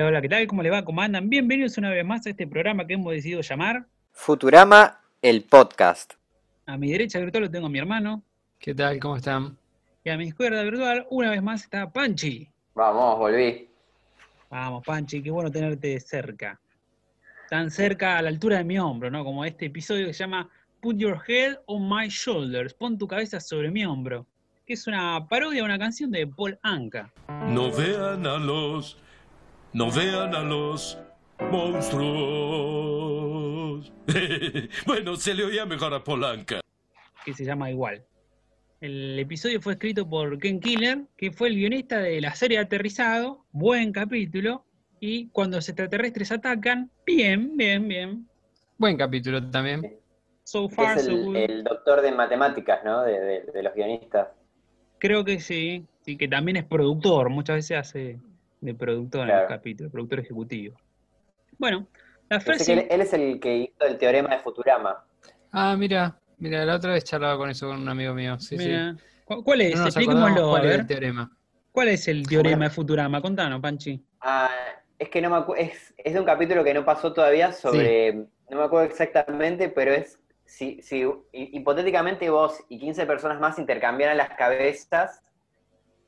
Hola, hola, ¿qué tal? ¿Cómo le va? ¿Cómo andan? Bienvenidos una vez más a este programa que hemos decidido llamar. Futurama, el podcast. A mi derecha virtual lo tengo a mi hermano. ¿Qué tal? ¿Cómo están? Y a mi izquierda virtual, una vez más, está Panchi. Vamos, volví. Vamos, Panchi, qué bueno tenerte cerca. Tan cerca a la altura de mi hombro, ¿no? Como este episodio que se llama Put Your Head on My Shoulders. Pon tu cabeza sobre mi hombro. Que es una parodia a una canción de Paul Anka. No vean a los, no vean a los monstruos. bueno, se le oía mejor a Polanca. que se llama igual. El episodio fue escrito por Ken Killer, que fue el guionista de la serie Aterrizado, buen capítulo, y cuando los extraterrestres atacan, bien, bien, bien. Buen capítulo también. So far, es so el, good. el doctor de matemáticas, ¿no? De, de- de los guionistas. Creo que sí, sí, que también es productor, muchas veces hace de productor en Claro. los capítulos, productor ejecutivo. Bueno, la frase... que él, él es el que hizo el teorema de Futurama. Ah, mira, mira, la otra vez charlaba con eso con un amigo mío. Sí, mira, ¿cu- ¿Cuál sí. es? No Expliquémoslo, a cuál ver. el teorema. ¿Cuál es el teorema de Futurama? Contanos, Panchi. Ah, es que no me acuerdo, es, es de un capítulo que no pasó todavía sobre, no me acuerdo exactamente, pero es, si, si hi- hipotéticamente vos y 15 personas más intercambiaran las cabezas,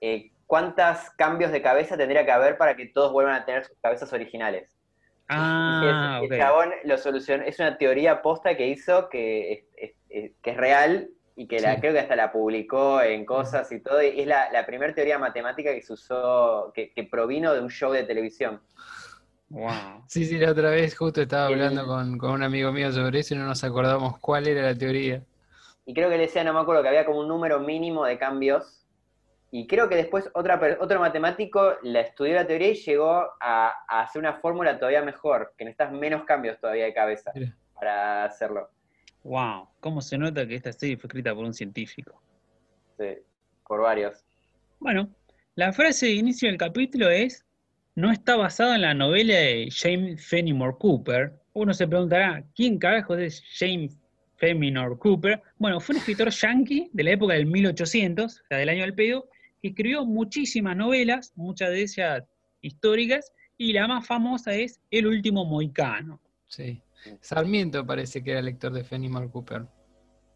eh, ¿cuántos cambios de cabeza tendría que haber para que todos vuelvan a tener sus cabezas originales? Ah, Y ok. el chabón lo solucionó, es una teoría posta que hizo que es, es- es- que es real y que la, Sí. creo que hasta la publicó en cosas y todo, y es la, la primera teoría matemática que se usó, que, que provino de un show de televisión. Wow. Sí, sí, la otra vez justo estaba El- hablando con, con un amigo mío sobre eso y no nos acordamos cuál era la teoría. Y creo que le decía, no me acuerdo, que había como un número mínimo de cambios. Y creo que después otra, otro matemático la estudió la teoría y llegó a, a hacer una fórmula todavía mejor, que necesitas menos cambios todavía de cabeza Mira. para hacerlo. Wow, cómo se nota que esta serie fue escrita por un científico. Sí, por varios. Bueno, la frase de inicio del capítulo es, no está basada en la novela de James Fenimore Cooper. Uno se preguntará, ¿quién carajo es James Fenimore Cooper? Bueno, fue un escritor yankee de la época del 1800, o sea, del año del pedo, escribió muchísimas novelas, muchas de ellas históricas, y la más famosa es El último moicano. Sí. Sarmiento parece que era lector de Fenimore Cooper.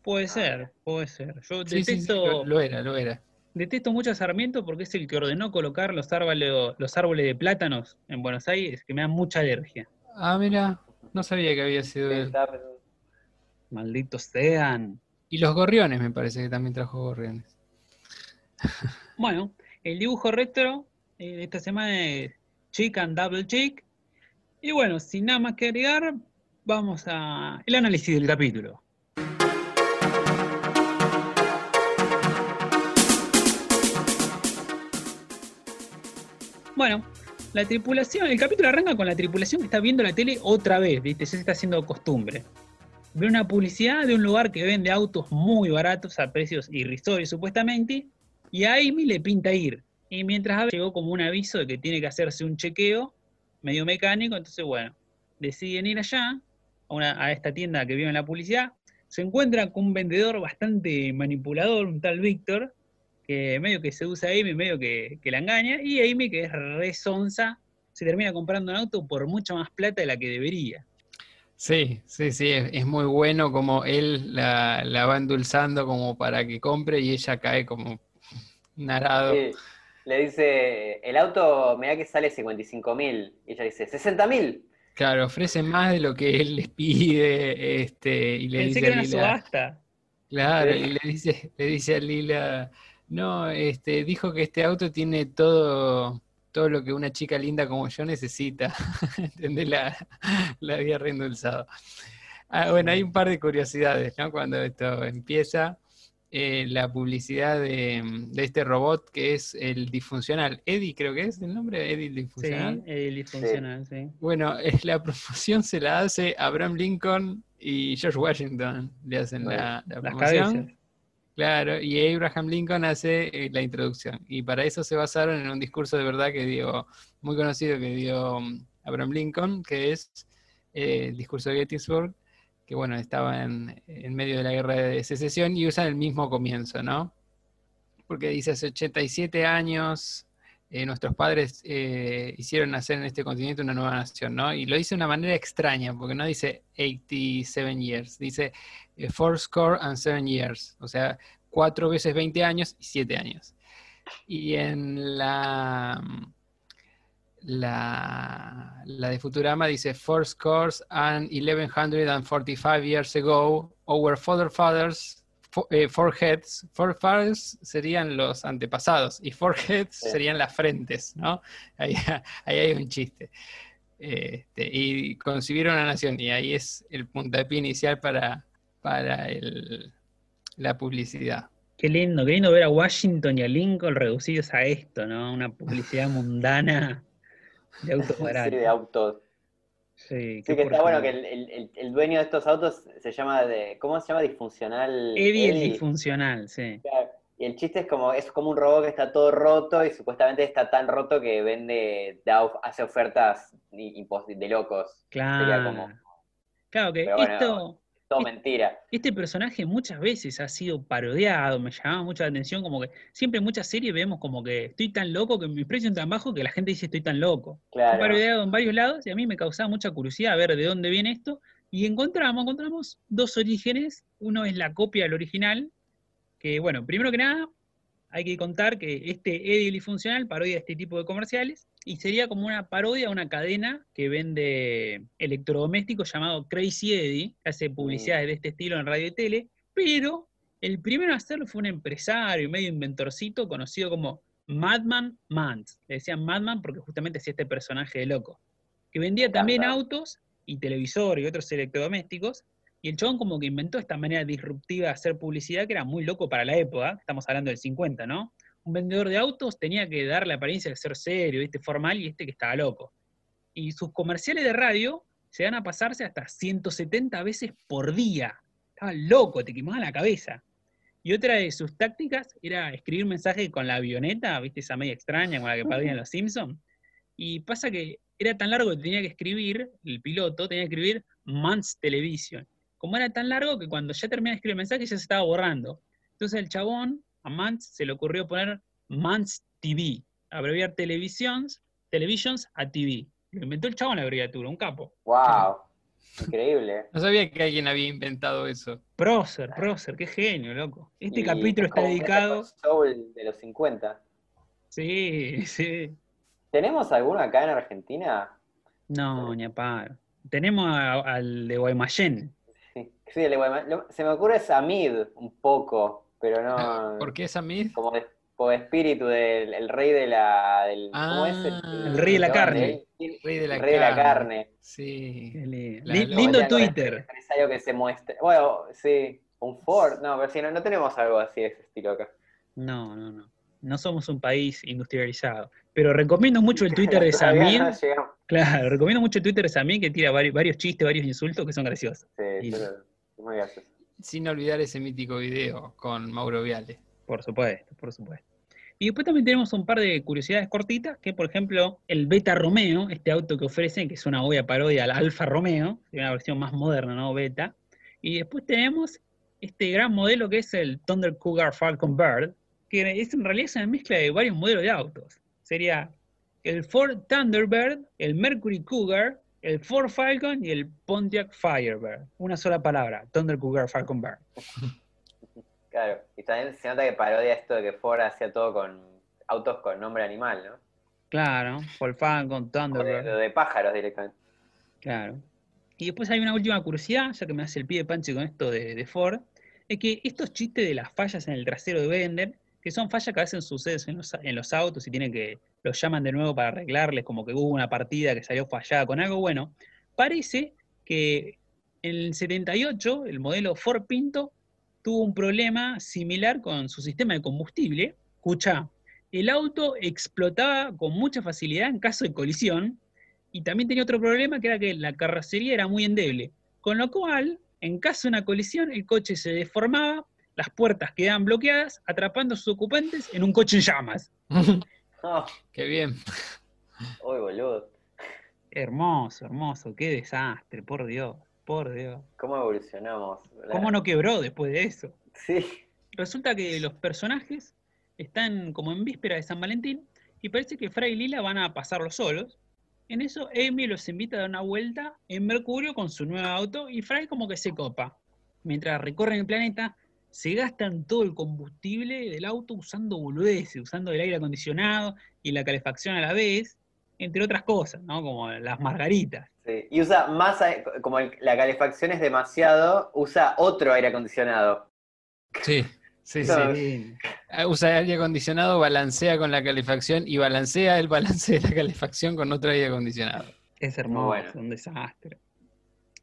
Puede ser, puede ser. Yo Sí, sí, sí, detesto... lo, lo era, lo era. Detesto mucho a Sarmiento porque es el que ordenó colocar los árboles, los árboles de plátanos en Buenos Aires, que me dan mucha alergia. Ah, mira, no sabía que había sido él. Malditos sean. Y los gorriones me parece que también trajo gorriones. Bueno, el dibujo retro eh, esta semana es Chick and Double Chick. Y bueno, sin nada más que agregar, vamos a el análisis del capítulo. Bueno, la tripulación, el capítulo arranca con la tripulación que está viendo la tele otra vez, ¿viste? Ya se está haciendo costumbre. Ve una publicidad de un lugar que vende autos muy baratos a precios irrisorios supuestamente, y a Amy le pinta ir. Y mientras llegó como un aviso de que tiene que hacerse un chequeo medio mecánico, entonces bueno, deciden ir allá, a, esta tienda que vio en la publicidad, se encuentran con un vendedor bastante manipulador, un tal Víctor, que medio que seduce a Amy, medio que, la engaña, y Amy, que es re sonsa, se termina comprando un auto por mucha más plata de la que debería. Sí, sí, sí, es, muy bueno como él la va endulzando como para que compre y ella cae como un arado. Sí, le dice, el auto me da que sale 55 mil. Y ella dice, 60 mil. Claro, ofrece más de lo que él les pide, este, y le Pensé dice que a era una Lila, subasta. claro, Sí. y le dice, le dice a Lila, no, este, dijo que este auto tiene todo, todo lo que una chica linda como yo necesita. ¿Entendés? La, la había reendulzado. Ah, bueno, hay un par de curiosidades, ¿no? Cuando esto empieza, eh, la publicidad de, de este robot que es el disfuncional. Eddie, creo que es el nombre, Eddie el Sí, disfuncional. el disfuncional, sí. Bueno, eh, la promoción se la hace Abraham Lincoln y George Washington, le hacen la, la Las promoción. Claro, y Abraham Lincoln hace eh, la introducción. Y para eso se basaron en un discurso de verdad que dio, muy conocido que dio mm, Abraham Lincoln, que es eh, el discurso de Gettysburg, que bueno, estaba en, medio de la guerra de secesión y usan el mismo comienzo, ¿no? Porque dice hace 87 años eh, nuestros padres eh, hicieron nacer en este continente una nueva nación, ¿no? Y lo dice de una manera extraña, porque no dice 87 years, dice eh, four score and seven years, o sea, cuatro veces 20 años y 7 años. Y en la, la, la de Futurama dice four scores and 1145 years ago, our father fathers fo- eh, foreheads, forefathers serían los antepasados y foreheads Sí. serían las frentes, ¿no? Ahí, ahí hay un chiste. Este, y concibieron una nación y ahí es el puntapié inicial para, para el- la publicidad. Qué lindo, qué lindo ver a Washington y a Lincoln reducidos a esto, ¿no? Una publicidad mundana de autos Sí, de autos. Sí, Sí, que está bueno que el, el- dueño de estos autos se llama de. ¿Cómo se llama? Disfuncional. Eddie Eddie. disfuncional, sí. Claro. Y el chiste es como, es como un robot que está todo roto y supuestamente está tan roto que vende, da hace ofertas de locos. Sería Claro. como Claro que bueno, esto, todo Es- mentira. este personaje muchas veces ha sido parodiado, me llamaba mucho la atención, como que siempre en muchas series vemos como que estoy tan loco, que mi precio es tan bajo que la gente dice estoy tan loco. Claro. parodiado en varios lados y a mí me causaba mucha curiosidad ver de dónde viene esto. Y encontramos, encontramos dos orígenes. Uno es la copia del original, que bueno, primero que nada, hay que contar que este Eddie Funcional parodia este tipo de comerciales y sería como una parodia a una cadena que vende electrodomésticos llamado Crazy Eddie, que hace publicidades de este estilo en radio y tele, pero el primero a hacerlo fue un empresario, medio inventorcito, conocido como Madman Mans. Le decían Madman porque justamente hacía este personaje de loco. Que vendía también autos y televisores y otros electrodomésticos. Y el chabón como que inventó esta manera disruptiva de hacer publicidad que era muy loco para la época. Estamos hablando del 50, ¿no? Un vendedor de autos tenía que dar la apariencia de ser serio, ¿viste? formal, y este que estaba loco. Y sus comerciales de radio se van a pasarse hasta 170 veces por día. Estaba loco, te quemaba la cabeza. Y otra de sus tácticas era escribir mensajes con la avioneta, ¿viste? Esa media extraña con la que parodian los Simpsons. Y pasa que era tan largo que tenía que escribir, el piloto tenía que escribir Mans Television. Como era tan largo que cuando ya terminaba de escribir el mensaje ya se estaba borrando. Entonces el chabón, a Mans, se le ocurrió poner Mans TV, abreviar televisions, televisions a TV. Lo inventó el chabón la abreviatura, un capo. ¡Wow! Increíble. No sabía que alguien había inventado eso. Prócer, prócer, qué genio, loco. Este Y capítulo es está dedicado. Soul de los 50. Sí, sí. ¿Tenemos alguno acá en Argentina? No, ni a paro. Tenemos a- al de Guaymallén. Sí, lo- se me ocurre Samid un poco, pero no. ¿Por qué esa mid? Como de, como de espíritu del el rey de la. Del, ¿Cómo es? El rey de la carne. Rey de la el rey de la carne. carne. Sí. La- la- lindo con Twitter. empresario que se muestre. Bueno, sí, un Ford. No, pero si no, no tenemos algo así de ese estilo acá. No, no, no. No somos un país industrializado. Pero recomiendo mucho el Twitter de Samir. no. Claro, recomiendo mucho el Twitter de Samir que tira vari- varios chistes, varios insultos que son graciosos. Sí, Y- Sin olvidar ese mítico video con Mauro Viale. Por supuesto, por supuesto. Y después también tenemos un par de curiosidades cortitas, que por ejemplo el Beta Romeo, este auto que ofrecen, que es una obvia parodia al Alfa Romeo, es una versión más moderna, ¿no? Beta. Y después tenemos este gran modelo que es el Thunder Cougar Falcon Bird, que es en realidad es una mezcla de varios modelos de autos. Sería el Ford Thunderbird, el Mercury Cougar, el Ford Falcon y el Pontiac Firebird. Una sola palabra, Thunder Cougar Falcon Bird. Claro, y también se nota que parodia esto de que Ford hacía todo con autos con nombre animal, ¿no? Claro, Ford Falcon, O de, Thunderbird. de pájaros directamente. Claro. Y después hay una última curiosidad, ya que me hace el pie de panche con esto de, de Ford, es que estos chistes de las fallas en el trasero de Bender, que son fallas que a veces suceden en los, en los autos y tienen que, los llaman de nuevo para arreglarles, como que hubo una partida que salió fallada con algo, bueno, parece que en el 78 el modelo Ford Pinto tuvo un problema similar con su sistema de combustible. Escucha, el auto explotaba con mucha facilidad en caso de colisión y también tenía otro problema que era que la carrocería era muy endeble. Con lo cual, en caso de una colisión, el coche se deformaba, las puertas quedaban bloqueadas, atrapando a sus ocupantes en un coche en llamas. Oh, Qué bien. uy, boludo. Hermoso, hermoso, qué desastre, por Dios, por Dios. ¿Cómo evolucionamos? La- ¿Cómo no quebró después de eso? Sí, Resulta que los personajes están como en víspera de San Valentín y parece que Fry y Lila van a pasarlo solos. En eso, Amy los invita a dar una vuelta en Mercurio con su nuevo auto y Fry como que se copa. Mientras recorren el planeta, se gastan todo el combustible del auto usando boludeces, usando el aire acondicionado y la calefacción a la vez, entre otras cosas, ¿no? Como las margaritas. Sí, Y usa más, como el- la calefacción es demasiado, usa otro aire acondicionado. Sí, sí, sí. Ah, Usa aire acondicionado, balancea con la calefacción y balancea el balance de la calefacción con otro aire acondicionado. Es hermoso, bueno. un desastre.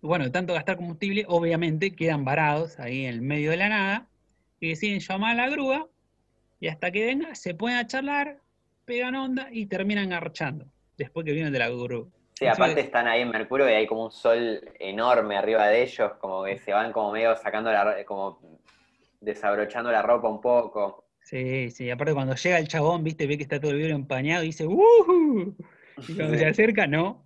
Bueno, de tanto gastar combustible, obviamente quedan varados ahí en el medio de la nada y deciden llamar a la grúa y hasta que venga se ponen a charlar, pegan onda y terminan garchando después que vienen de la grúa. Sí, aparte es- están ahí en Mercurio y hay como un sol enorme arriba de ellos, como que se van como medio sacando la, como desabrochando la ropa un poco. Sí, sí, aparte cuando llega el chabón, viste, ve que está todo el vidrio empañado y dice ¡Woohoo! Y cuando Sí. se acerca, no.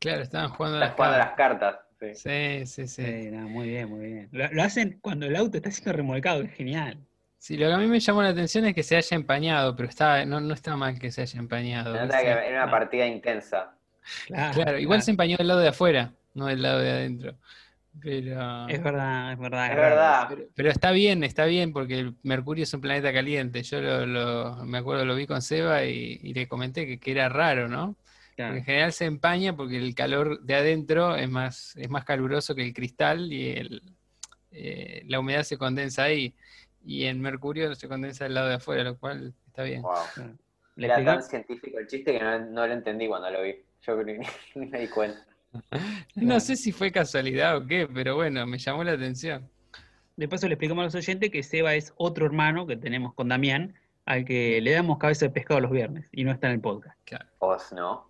Claro, estaban jugando Estás las jugando las cartas. Sí. Sí, sí, sí. Sí, no, muy bien, muy bien. Lo, lo hacen cuando el auto está siendo remolcado, es genial. Sí, lo que a mí me llamó la atención es que se haya empañado, pero está, no, no está mal que se haya empañado. Se nota ¿viste? que era una partida intensa. Claro, Claro, igual claro. se empañó del lado de afuera, no del lado de adentro. Pero, Es verdad, es verdad. Es verdad. pero, pero está bien, está bien, porque Mercurio es un planeta caliente. Yo lo, lo- me acuerdo, lo vi con Seba y, y le comenté que, que era raro, ¿no? Claro. En general se empaña porque el calor de adentro es más, es más caluroso que el cristal y el, eh, la humedad se condensa ahí. Y en Mercurio se condensa del lado de afuera, lo cual está bien. Wow. Le Era tan científico el chiste que no, no lo entendí cuando lo vi. Yo ni, ni me di cuenta. No sé si fue casualidad o qué, pero bueno, me llamó la atención. De paso le explicamos a los oyentes que Seba es otro hermano que tenemos con Damián, al que le damos cabeza de pescado los viernes y no está en el podcast. Os no.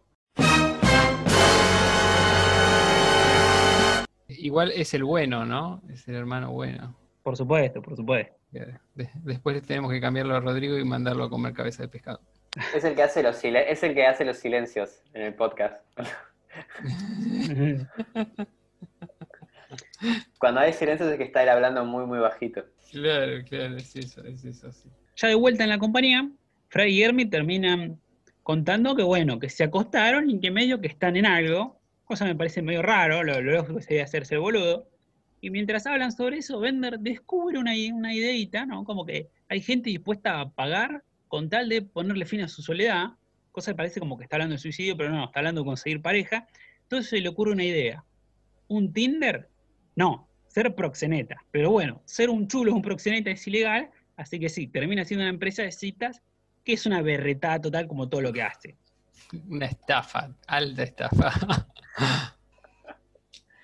Igual es el bueno, ¿no? Es el hermano bueno. Por supuesto, por supuesto. Después tenemos que cambiarlo a Rodrigo y mandarlo a comer cabeza de pescado. Es el que hace los silen- es el que hace los silencios en el podcast. Cuando hay silencios es que está él hablando muy muy bajito. Claro, claro, es eso, es eso, sí. Ya de vuelta en la compañía, Fray y Hermit terminan contando que bueno, que se acostaron y que medio que están en algo, cosa me parece medio raro, lo, lógico sería hacerse el boludo. Y mientras hablan sobre eso, Bender descubre una, una ideita, ¿no? Como que hay gente dispuesta a pagar con tal de ponerle fin a su soledad, cosa que parece como que está hablando de suicidio, pero no, está hablando de conseguir pareja. Entonces se le ocurre una idea. ¿Un Tinder? No, ser proxeneta. Pero bueno, ser un chulo un proxeneta es ilegal, así que sí, termina siendo una empresa de citas que es una berretada total como todo lo que hace. Una estafa, alta estafa.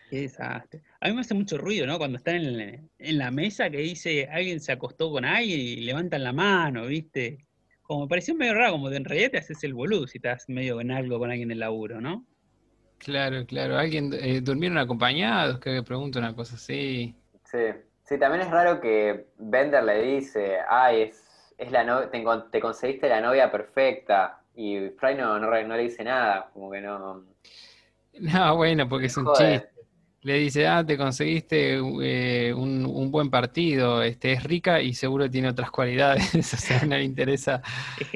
Qué desastre. A mí me hace mucho ruido, ¿no? Cuando están en, la- en la mesa que dice alguien se acostó con alguien y levantan la mano, ¿viste? Como me pareció medio raro, como de en realidad te haces el boludo si estás medio en algo con alguien en el laburo, ¿no? Claro, claro. ¿Alguien eh, durmieron acompañados? Que pregunto una cosa así. Sí. Sí, también es raro que Bender le dice, ay, es, es la no te, conseguiste la novia perfecta. Y Fry no, no, le dice nada, como que no. No, bueno, porque es un Joder. chiste. Le dice, ah, te conseguiste eh, un, un buen partido, este, es rica y seguro tiene otras cualidades. O sea, no le interesa,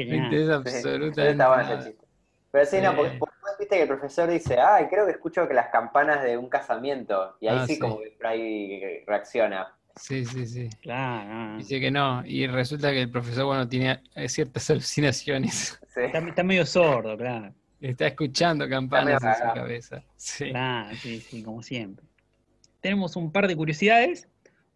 no interesa Sí, absolutamente está bueno nada. ese chiste. Pero sí, no, porque, viste que el profesor dice, ay, creo que escucho que las campanas de un casamiento. Y ahí Ah, sí, sí. como que Fry reacciona. Sí, sí, sí. Claro. Dice que no. Y resulta que el profesor, bueno, tiene ciertas alucinaciones. Sí. Está, está medio sordo, claro. Está escuchando campanas en su cabeza. Sí. Claro, sí, sí, como siempre. Tenemos un par de curiosidades.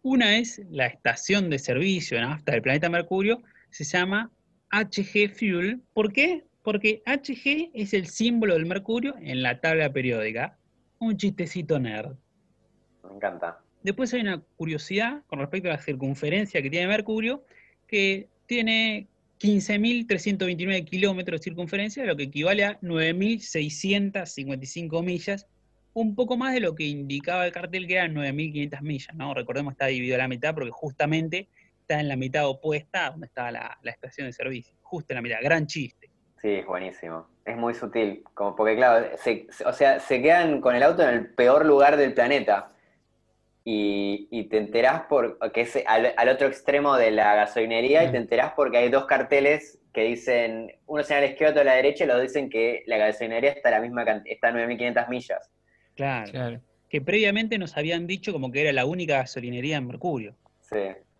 Una es la estación de servicio de nafta del planeta Mercurio, se llama HG Fuel. ¿Por qué? Porque HG es el símbolo del Mercurio en la tabla periódica. Un chistecito nerd. Me encanta. Después hay una curiosidad con respecto a la circunferencia que tiene Mercurio, que tiene 15.329 kilómetros de circunferencia, lo que equivale a 9.655 millas, un poco más de lo que indicaba el cartel que eran 9.500 millas, ¿no? Recordemos está dividido a la mitad porque justamente está en la mitad opuesta donde estaba la, estación de servicio, justo en la mitad, gran chiste. Sí, es buenísimo. Es muy sutil. Como porque, claro, se- o sea, se quedan con el auto en el peor lugar del planeta. Y, y te enterás por que es al, al otro extremo de la gasolinería y te enterás porque hay dos carteles que dicen, uno señala a la izquierda, otro a la derecha, y los dicen que la gasolinería está a la misma está a 9.500 millas. Claro. Claro. Que previamente nos habían dicho como que era la única gasolinería en Mercurio. Sí.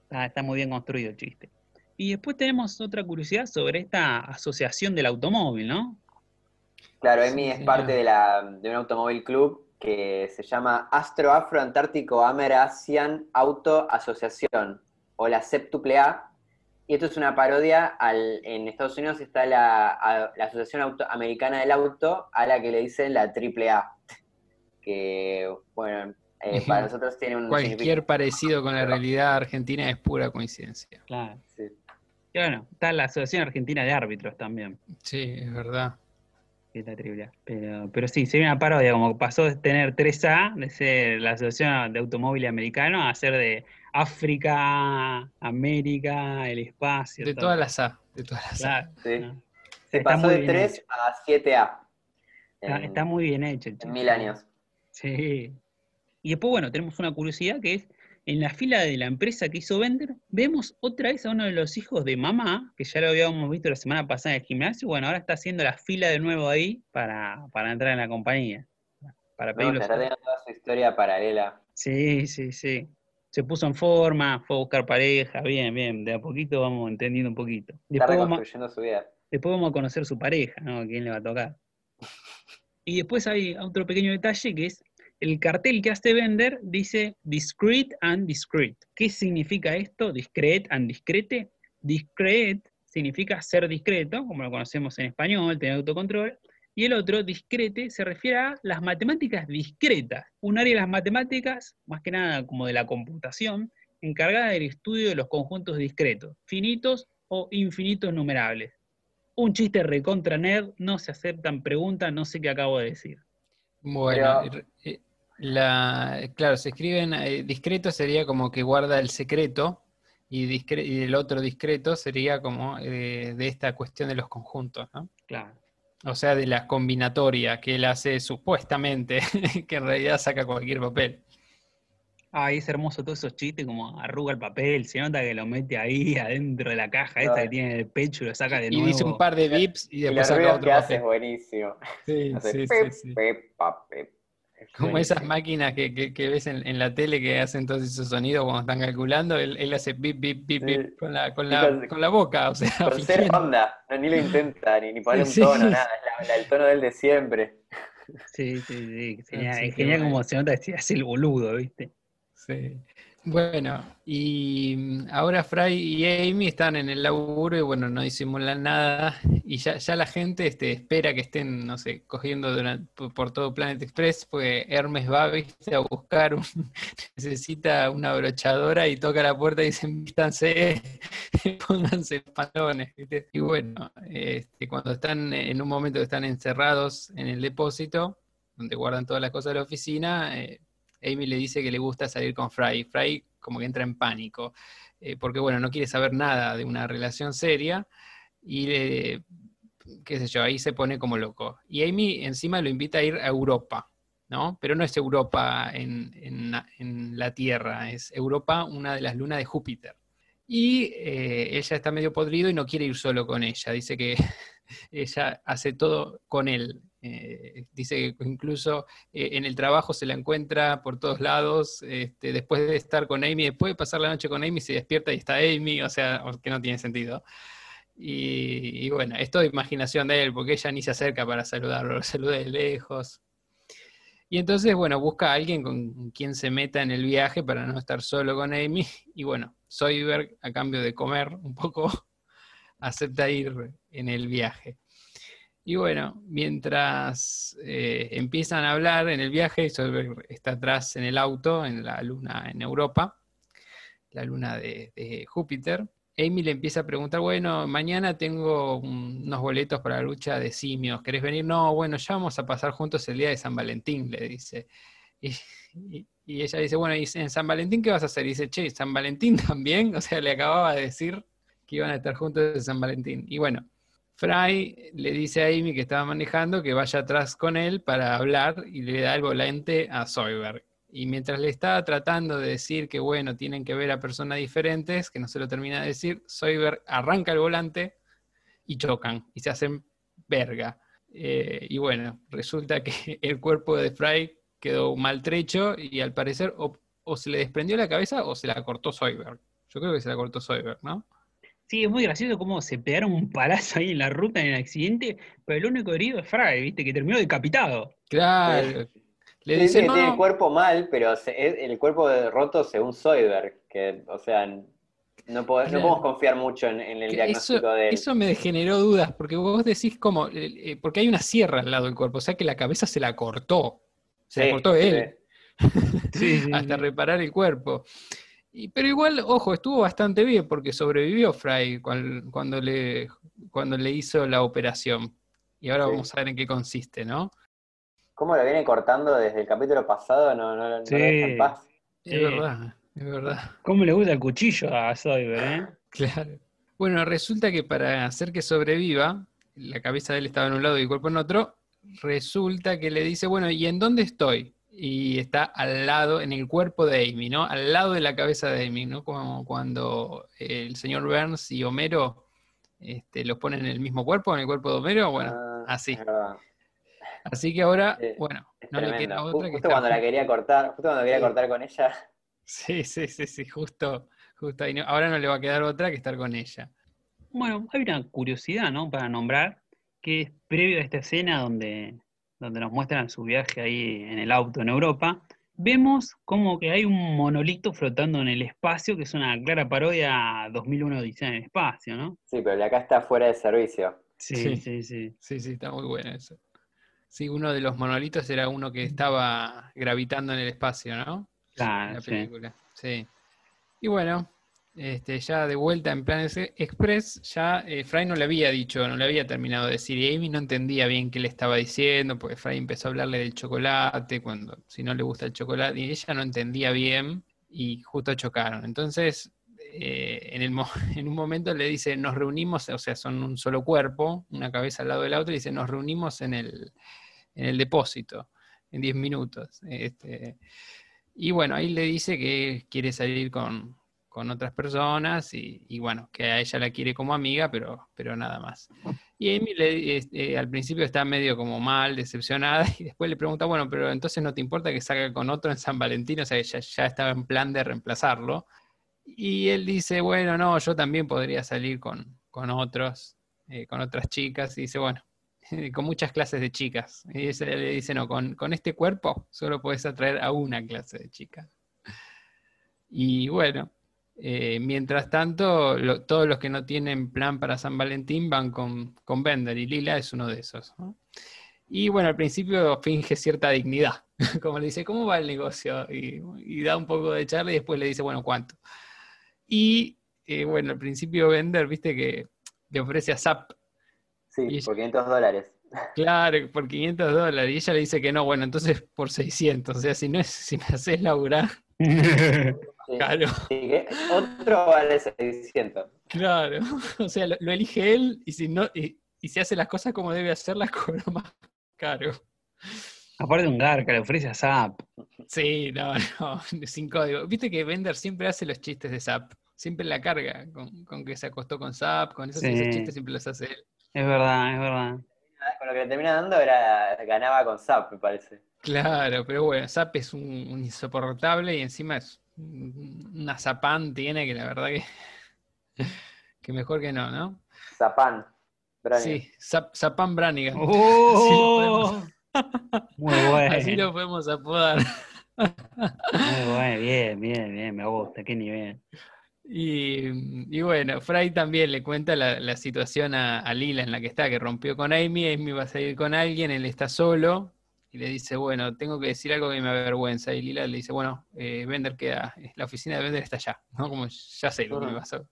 Ah, está muy bien construido el chiste. Y después tenemos otra curiosidad sobre esta asociación del automóvil, ¿no? Claro, Sí, Emi es señor. parte de, la, de un automóvil club que se llama Astro Afro Antártico Amerasian Auto Asociación, o la CEPAA. Y esto es una parodia, al, en Estados Unidos está la, a- la Asociación Auto- Americana del Auto, a la que le dicen la AAA. Que, bueno, eh, para nosotros tiene un Cualquier parecido con la realidad argentina es pura coincidencia. Claro. Sí. Y bueno, está la Asociación Argentina de Árbitros también, Sí, es verdad. Que es la triple A. Pero, pero sí, sería una parodia, como pasó de tener 3A, de ser la Asociación de Automóviles Americano, a ser de África, América, el espacio. De todo. todas las A. De todas las A. Claro. Sí. ¿no? Se Está pasó de bien 3 hecho. a 7A. Está, está muy bien hecho el en mil años. Sí. Y después, bueno, tenemos una curiosidad que es, en la fila de la empresa que hizo Vender, vemos otra vez a uno de los hijos de mamá, que ya lo habíamos visto la semana pasada en el gimnasio, bueno, ahora está haciendo la fila de nuevo ahí para, para entrar en la compañía. Para No, pedir está los- teniendo toda su historia paralela. Sí, sí, sí. Se puso en forma, fue a buscar pareja, bien, bien, de a poquito vamos entendiendo un poquito. Está Después vamos, reconstruyendo su vida. Después vamos a conocer su pareja, ¿no? ¿A quién le va a tocar? Y después hay otro pequeño detalle que es el cartel que hace vender dice discreet and discreet. ¿Qué significa esto? Discret and discrete. Discret significa ser discreto, como lo conocemos en español, tener autocontrol. Y el otro, discrete, se refiere a las matemáticas discretas. Un área de las matemáticas, más que nada como de la computación, encargada del estudio de los conjuntos discretos, finitos o infinitos numerables. Un chiste recontra nerd, no se aceptan preguntas, no sé qué acabo de decir. Bueno, Pero- la, claro, se escriben, eh, discreto sería como que guarda el secreto y, discre- y el otro discreto sería como eh, de esta cuestión de los conjuntos, ¿no? Claro. O sea, de la combinatoria que él hace supuestamente, que en realidad saca cualquier papel. Ay, es hermoso todos esos chistes, como arruga el papel, se nota que lo mete ahí adentro de la caja esta que tiene en el pecho y lo saca de Y nuevo. dice un par de bips y Y después saca otro que hace es papel. buenísimo. Sí, Hace sí, pep, sí, sí. pep, pa, pep. Es Como esas máquinas que, que- que ves en, en la tele que hacen todos esos sonidos cuando están calculando, él, él hace bip, bip, bip, bip con la, con, la, con- con la boca, o sea, Con fingiendo. onda, no, ni lo intenta, ni, ni poner Sí, un tono, sí. nada, es la- la- el tono del de siempre. Sí, sí, sí. Genial, como se nota que hace el boludo, ¿viste? Sí. Bueno, y mm, ahora Fry y Amy están en el laburo y bueno, no disimulan nada y ya, ya la gente este, espera que estén, no sé, cogiendo durante- por, todo Planet Express, pues Hermes va ¿viste? a buscar, un- necesita una brochadora y toca la puerta y dicen, vístanse, pónganse pantalones, ¿viste? Y bueno, este, cuando están en un momento que están encerrados en el depósito, donde guardan todas las cosas de la oficina, eh, Amy le dice que le gusta salir con Fry. Fry como que entra en pánico, eh, porque bueno, no quiere saber nada de una relación seria y le- qué sé yo, ahí se pone como loco. Y Amy encima lo invita a ir a Europa, ¿no? Pero no es Europa en, en la- Tierra, es Europa, una de las lunas de Júpiter. Y eh, ella está medio podrido y no quiere ir solo con ella, dice que ella hace todo con él. Eh, dice que incluso eh, en el trabajo se la encuentra por todos lados, este, después de estar con Amy, después de pasar la noche con Amy, se despierta y está Amy, o sea, que no tiene sentido. Y, y bueno, es todo imaginación de él, porque ella ni se acerca para saludarlo, lo saluda de lejos. Y entonces, bueno, busca a alguien con quien se meta en el viaje para no estar solo con Amy. Y bueno, Soyberg, a cambio de comer un poco, acepta ir en el viaje. Y bueno, mientras eh, empiezan a hablar en el viaje, Soyberg está atrás en el auto, en la luna en Europa, la luna de, Júpiter. Amy le empieza a preguntar, bueno, mañana tengo un- unos boletos para la lucha de simios, ¿querés venir? No, bueno, ya vamos a pasar juntos el día de San Valentín, le dice. Y, y- y ella dice, bueno, ¿y en San Valentín qué vas a hacer? Y dice, che, ¿San Valentín también? O sea, le acababa de decir que iban a estar juntos en San Valentín. Y bueno, Fry le dice a Amy que estaba manejando que vaya atrás con él para hablar y le da el volante a Soyberg. Y mientras le estaba tratando de decir que, bueno, tienen que ver a personas diferentes, que no se lo termina de decir, Soyberg arranca el volante y chocan y se hacen verga. Eh, y bueno, resulta que el cuerpo de Fry quedó maltrecho y al parecer o, se le desprendió la cabeza o se la cortó Soyberg. Yo creo que se la cortó Soyberg, ¿no? Sí, es muy gracioso cómo se pegaron un palazo ahí en la ruta en el accidente, pero el único herido es Fry, ¿viste? Que terminó decapitado. Claro. Le Sí, dice, sí, no, tiene el cuerpo mal, pero se- el cuerpo de- roto según Soyberg, que, o sea, no, pode- Claro. no podemos confiar mucho en, en el diagnóstico eso, de él. eso me generó dudas, porque vos decís como, eh, eh, porque hay una sierra al lado del cuerpo, o sea que la cabeza se la cortó. Se Sí, la cortó él. Sí, sí, hasta sí. reparar el cuerpo. Y- pero igual, ojo, estuvo bastante bien porque sobrevivió Fry cual- cuando le, cuando le hizo la operación. Y ahora Sí. vamos a ver en qué consiste, ¿no? ¿Cómo lo viene cortando desde el capítulo pasado? No, no, no lo Sí. deja en paz. Es Sí. verdad, es verdad, ¿Cómo le gusta el cuchillo a Soyber, eh? claro. Bueno, resulta que para hacer que sobreviva, la cabeza de él estaba en un lado y el cuerpo en otro, resulta que le dice, bueno, ¿y en dónde estoy? Y está al lado, en el cuerpo de Amy, ¿no? Al lado de la cabeza de Amy, ¿no? Como cuando el señor Burns y Homero este, los ponen en el mismo cuerpo, en el cuerpo de Homero, bueno, Ah, así. Así que ahora, Sí, bueno, no le queda otra que justo cuando la quería cortar, justo cuando quería Sí. cortar con ella. Sí, sí, sí, sí, justo, justo ahí. no- ahora no le va a quedar otra que estar con ella. Bueno, hay una curiosidad, ¿no? Para nombrar, que es previo a esta escena donde, donde nos muestran su viaje ahí en el auto en Europa, vemos como que hay un monolito flotando en el espacio, que es una clara parodia a 2001 Odisea en el espacio, ¿no? Sí, pero acá está fuera de servicio. Sí, Sí. sí, sí. Sí, sí, está muy bueno eso. Sí, uno de los monolitos era uno que estaba gravitando en el espacio, ¿no? En Claro, la sí. película. Sí. Y bueno, este, ya de vuelta en Planes Express, ya eh, Fry no le había dicho, no le había terminado de decir, y Amy no entendía bien qué le estaba diciendo, porque Fry empezó a hablarle del chocolate, cuando si no le gusta el chocolate, y ella no entendía bien, y justo chocaron. Entonces, eh, en, el en un momento le dice, nos reunimos, o sea, son un solo cuerpo, una cabeza al lado del auto, y dice, nos reunimos en el, en el depósito, en 10 minutos. Este, y bueno, ahí le dice que quiere salir con, con otras personas y, bueno, que a ella la quiere como amiga, pero, pero nada más. Y Amy le- este, al principio está medio como mal, decepcionada, y después le pregunta, bueno, pero entonces no te importa que salga con otro en San Valentín, o sea, ella ya estaba en plan de reemplazarlo. Y él dice, bueno, no, yo también podría salir con, con otros, eh, con otras chicas, y dice, bueno, con muchas clases de chicas. Y ella le dice, no, con, con este cuerpo solo puedes atraer a una clase de chicas. Y bueno, eh, mientras tanto, lo- todos los que no tienen plan para San Valentín van con, con Bender y Lila es uno de esos. ¿no? Y bueno, al principio finge cierta dignidad, como le dice, ¿cómo va el negocio? Y, y da un poco de charla y después le dice, bueno, ¿cuánto? Y eh, bueno, al principio Bender, viste que le ofrece a Zap Sí, Y- por 500 dólares. Claro, por 500 dólares. Y ella le dice que no, bueno, entonces por 600. O sea, si no es, si me haces laburar, Sí. claro, Sí, que otro vale 600. claro. O sea, lo, lo elige él y si no, y, y si hace las cosas como debe hacerlas, cobra más caro. Aparte un garca, le ofrece a Zap. Sí, no, no, sin código. Viste que Bender siempre hace los chistes de Zap. Siempre la carga con, con que se acostó con Zap, con esos, chistes siempre los hace él. Es verdad, es verdad. Con lo que le termina dando era ganaba con Zap, me parece. Claro, pero bueno, Zap es un, un insoportable y encima es una zapán tiene que la verdad que, que mejor que no, ¿no? Zapán. Brani. Sí, Zap- Zapán Branigan. ¡Oh! Muy bueno. Así lo podemos apodar. Muy bueno, bien, bien, bien, me gusta, qué nivel. Y, y bueno, Fry también le cuenta la, la situación a, a Lila en la que está, que rompió con Amy, Amy va a salir con alguien, él está solo, y le dice, bueno, tengo que decir algo que me avergüenza. Y Lila le dice, bueno, eh, Bender queda, la oficina de Bender está allá, ¿no? Como ya sé lo que me pasó.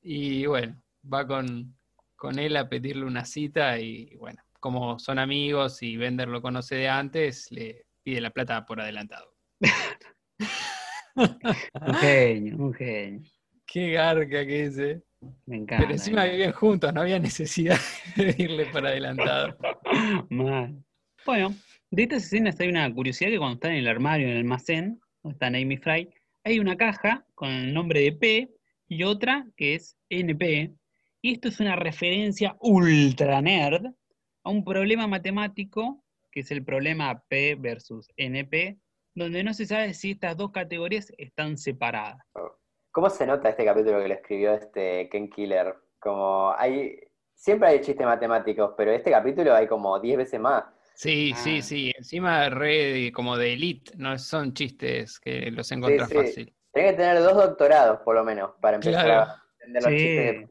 Y bueno, va con, con él a pedirle una cita y bueno, como son amigos y Bender lo conoce de antes, le pide la plata por adelantado. Un genio, un genio. Qué garca que es, ¿eh? Me encanta. Pero encima vivían juntos, no había necesidad de irle por adelantado. Mal. Bueno, de estas escenas hay una curiosidad que cuando están en el armario, en el almacén, donde están Amy Fry, hay una caja con el nombre de P y otra que es NP. Y esto es una referencia ultra nerd a un problema matemático, que es el problema P versus NP, donde no se sabe si estas dos categorías están separadas. ¿Cómo se nota este capítulo que lo escribió este Ken Killer? Como hay, siempre hay chistes matemáticos, pero este capítulo hay como 10 veces más. Sí, sí, Ah. sí. Encima re como de elite, no son chistes que los encontrás sí. fácil. Tenés que tener dos doctorados, por lo menos, para empezar Claro. a entender los Sí. chistes.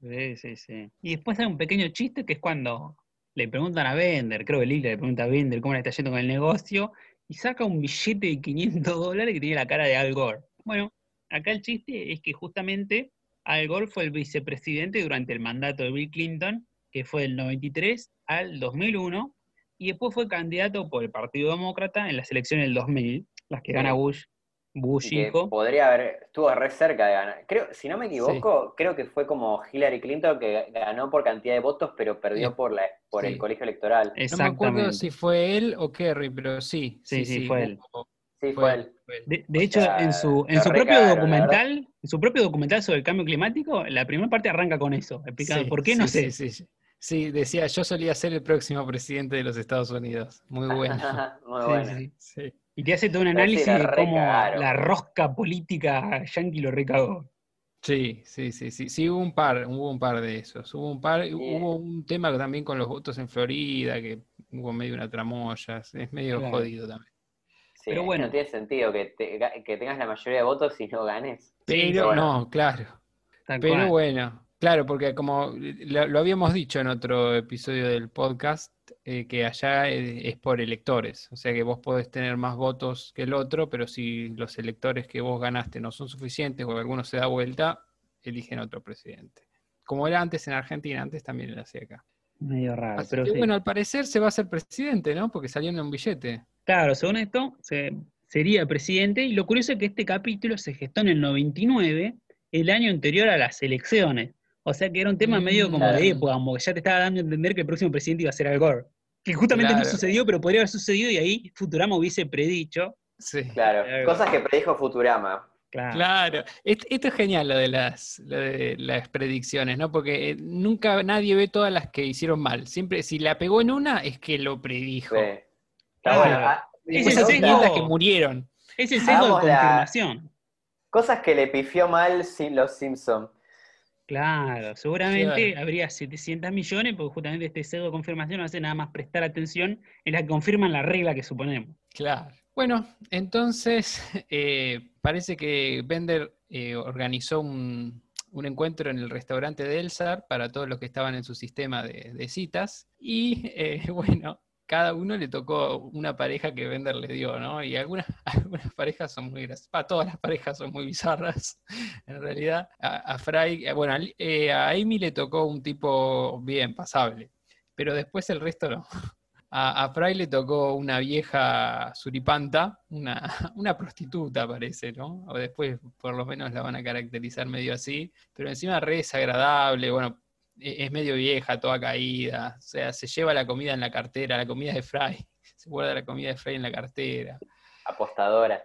Sí, sí, sí. Y después hay un pequeño chiste que es cuando le preguntan a Bender, creo que Lila le pregunta a Bender cómo le está yendo con el negocio, y saca un billete de 500 dólares que tiene la cara de Al Gore. Bueno, acá el chiste es que justamente Al Gore fue el vicepresidente durante el mandato de Bill Clinton, que fue del 93 al 2001, y después fue candidato por el Partido Demócrata en las elecciones del 2000, las que Sí. gana Bush, Bush que hijo. podría haber, estuvo re cerca de ganar. Creo, si no me equivoco, creo que fue como Hillary Clinton que ganó por cantidad de votos, pero perdió Sí. por la, por Sí. el colegio electoral. No me acuerdo si fue él o Kerry, pero sí. Sí, sí, fue él. Sí, fue fue él. De, hecho, sea, en su, en su propio documental, en su propio documental sobre el cambio climático, la primera parte arranca con eso, explicando Sí, por qué, no sí, sé. Sí, decía, yo solía ser el próximo presidente de los Estados Unidos. Muy bueno. Muy Sí, bueno. sí. Sí. Y te hace todo un análisis de cómo la rosca política yankee lo recagó. Sí, sí, sí, sí, sí, hubo un par, hubo un par de esos, hubo un par, hubo un tema también con los votos en Florida, que hubo medio una tramoya, es medio Claro. jodido también. Sí, Pero bueno. no tiene sentido que, te- que tengas la mayoría de votos y no ganes. Pero bueno. no, claro, pero cual. bueno, claro, porque como lo, lo habíamos dicho en otro episodio del podcast, eh, que allá eh, es por electores, o sea que vos podés tener más votos que el otro, pero si los electores que vos ganaste no son suficientes o alguno se da vuelta, eligen otro presidente. Como era antes en Argentina, antes también era así acá. Medio raro. Así pero que sí. bueno, al parecer se va a ser presidente, ¿no? Porque salió en un billete. Claro, según esto, se- sería presidente. Y lo curioso es que este capítulo se gestó en el 99, el año anterior a las elecciones. O sea que era un tema medio como de Mm. época, como que ya te estaba dando a entender que el próximo presidente iba a ser Al Gore. Que justamente no sucedió, pero podría haber sucedido y ahí Futurama hubiese predicho. Sí. Claro, cosas que predijo Futurama. Claro. Claro, Est- esto es genial lo de las, lo de las predicciones, ¿no? Porque eh, nunca nadie ve todas las que hicieron mal. Siempre, si la pegó en una, es que lo predijo. Sí. Está Claro. bueno. Ah, Ese Después es el hay sesgo. 500 que murieron. Es el sesgo de Hagamos la- confirmación. Cosas que le pifió mal sin los Simpsons. Claro, seguramente Claro. habría 700 millones, porque justamente este de confirmación no hace nada más prestar atención en la que confirman la regla que suponemos. Claro. Bueno, entonces eh, parece que Bender eh, organizó un, un encuentro en el restaurante de Elsar para todos los que estaban en su sistema de, de citas. Y eh, bueno, cada uno le tocó una pareja que Bender le dio, ¿no? Y algunas, algunas parejas son muy graciosas. todas las parejas son muy bizarras, en realidad. A, a Fry, eh, bueno, eh, a Amy le tocó un tipo bien, pasable. Pero después el resto no. A, a Fry le tocó una vieja suripanta, una, una prostituta parece, ¿no? O después por lo menos la van a caracterizar medio así, pero encima re desagradable, bueno, es medio vieja, toda caída, o sea, se lleva la comida en la cartera, la comida de Fry, se guarda la comida de Fry en la cartera, Apostadora.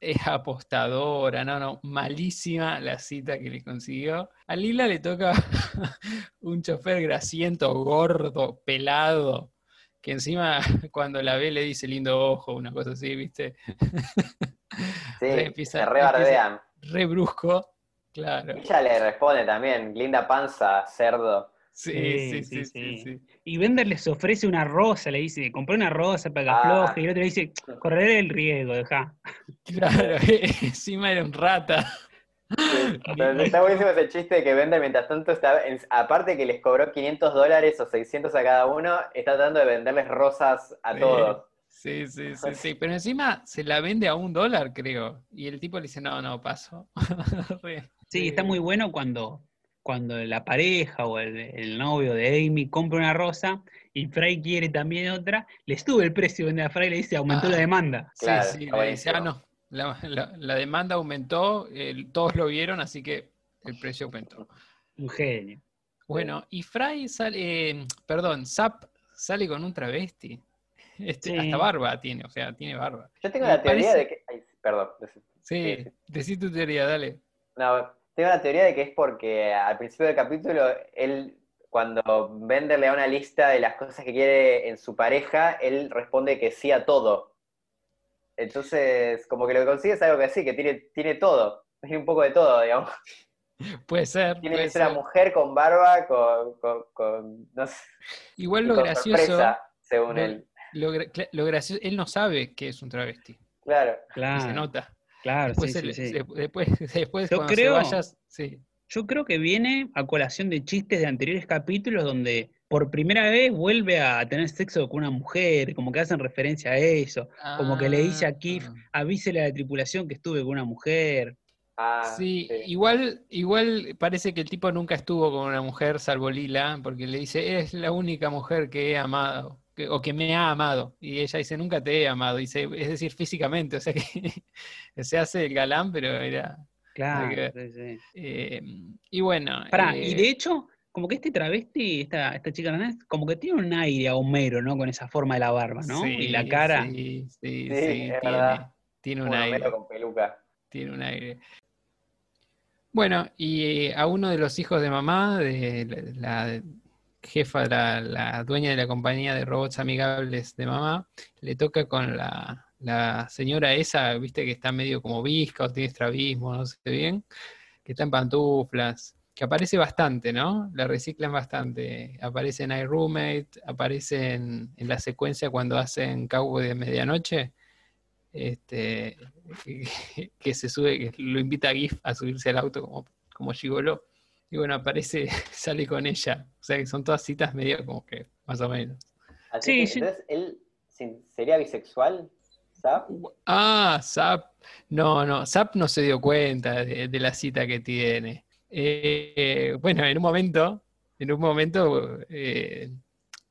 es apostadora, no, no, malísima la cita que le consiguió. A Lila le toca un chofer grasiento, gordo, pelado, que encima cuando la ve le dice lindo ojo, una cosa así, ¿viste? Sí, empieza- se rebardean. Re brusco, claro. Ella le responde también, linda panza, cerdo. Sí, Sí, sí, sí, sí, sí, sí. sí. Y Bender les ofrece una rosa, le dice, compré una rosa para que Ah. afloje, y el otro le dice, correré el riesgo, deja. Claro, encima era un rata. Está buenísimo ese chiste de que Bender, mientras tanto, está, en- aparte que les cobró 500 dólares o 600 a cada uno, está tratando de venderles rosas a Sí. todos. Sí, sí, sí, sí. Pero encima se la vende a un dólar, creo. Y el tipo le dice, no, no, paso. Sí, está muy bueno cuando, cuando la pareja o el, el novio de Amy compra una rosa y Fry quiere también otra, le sube el precio, vende a Fry le dice, aumentó Ah. la demanda. Sí, Claro, sí, le dice, ah, no, la, la- la demanda aumentó, todos lo vieron, así que el precio aumentó. Un genio. Bueno, y Fry sale, eh, perdón, Zap sale con un travesti. Este, Sí. Hasta barba tiene, o sea, tiene barba. Yo tengo la teoría parece- de que. ay, perdón. Sí, Sí, sí. decí tu teoría, dale. No, tengo la teoría de que es porque al principio del capítulo, él, cuando Bender le da una lista de las cosas que quiere en su pareja, él responde que sí a todo. Entonces, como que lo que consigue es algo que sí, que tiene, tiene todo. Tiene un poco de todo, digamos. Puede ser. Tiene puede que ser una mujer con barba, con, con, con- no sé, Igual lo con gracioso, sorpresa, según lo- él. lo, gracioso, él no sabe que es un travesti. Claro. y se Claro, nota. Claro, Después, sí, se sí, le- sí. se- después, después Yo cuando creo- se vayas, sí. Yo creo que viene a colación de chistes de anteriores capítulos donde por primera vez vuelve a tener sexo con una mujer, como que hacen referencia a eso. Como que le dice a Keith, Ah. avísele a la tripulación que estuve con una mujer. Ah, Sí, sí. igual, igual parece que el tipo nunca estuvo con una mujer salvo Lila, porque le dice, es la única mujer que he amado, que- o que me ha amado. Y ella dice, nunca te he amado, dice, es decir, físicamente, o sea que se hace el galán, pero era... Claro, que sí, sí. eh, y bueno, Pará, eh, y de hecho, como que este travesti, esta, esta chica como que tiene un aire a Homero, ¿no? Con esa forma de la barba, ¿no? y la cara. Sí, sí, Sí, tiene, un Bueno, aire. medio con peluca. Tiene un aire. Bueno, y a uno de los hijos de mamá, de la, la jefa, la, la dueña de la compañía de robots amigables de mamá, le toca con la, señora esa, viste que está medio como visca o tiene estrabismo, no sé bien, que está en pantuflas, que aparece bastante, ¿no? La reciclan bastante. Aparece en iRoommate, aparece en, la secuencia cuando hacen Cowboy de Medianoche este, que, se sube, que lo invita a GIF a subirse al auto como, como. Y bueno, aparece, sale con ella. O sea que son todas citas medio como que, más o menos. Así Sí, que, sí. entonces, ¿él sería bisexual? ¿Sabes? Ah, Zap. No, no, Zap no se dio cuenta de, de la cita que tiene. Eh, bueno, en un momento, en un momento, eh,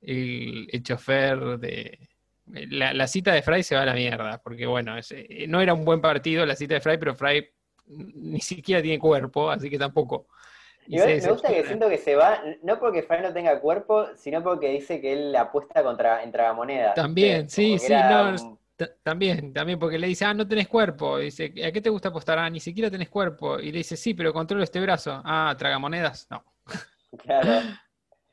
el, el chofer de. La, la cita de Fry se va a la mierda, porque bueno, es- eh, no era un buen partido la cita de Fry, pero Fry ni siquiera tiene cuerpo, así que tampoco. Y Igual se me gusta que siento que se va, no porque Fry no tenga cuerpo, sino porque dice que él apuesta contra, en tragamonedas. También, sí, sí, era no, También, también, porque le dice, ah, no tenés cuerpo. Dice, ¿a qué te gusta apostar? Ah, ni siquiera tenés cuerpo. Y le dice, sí, pero controlo este brazo. Ah, tragamonedas. No. Claro. Era más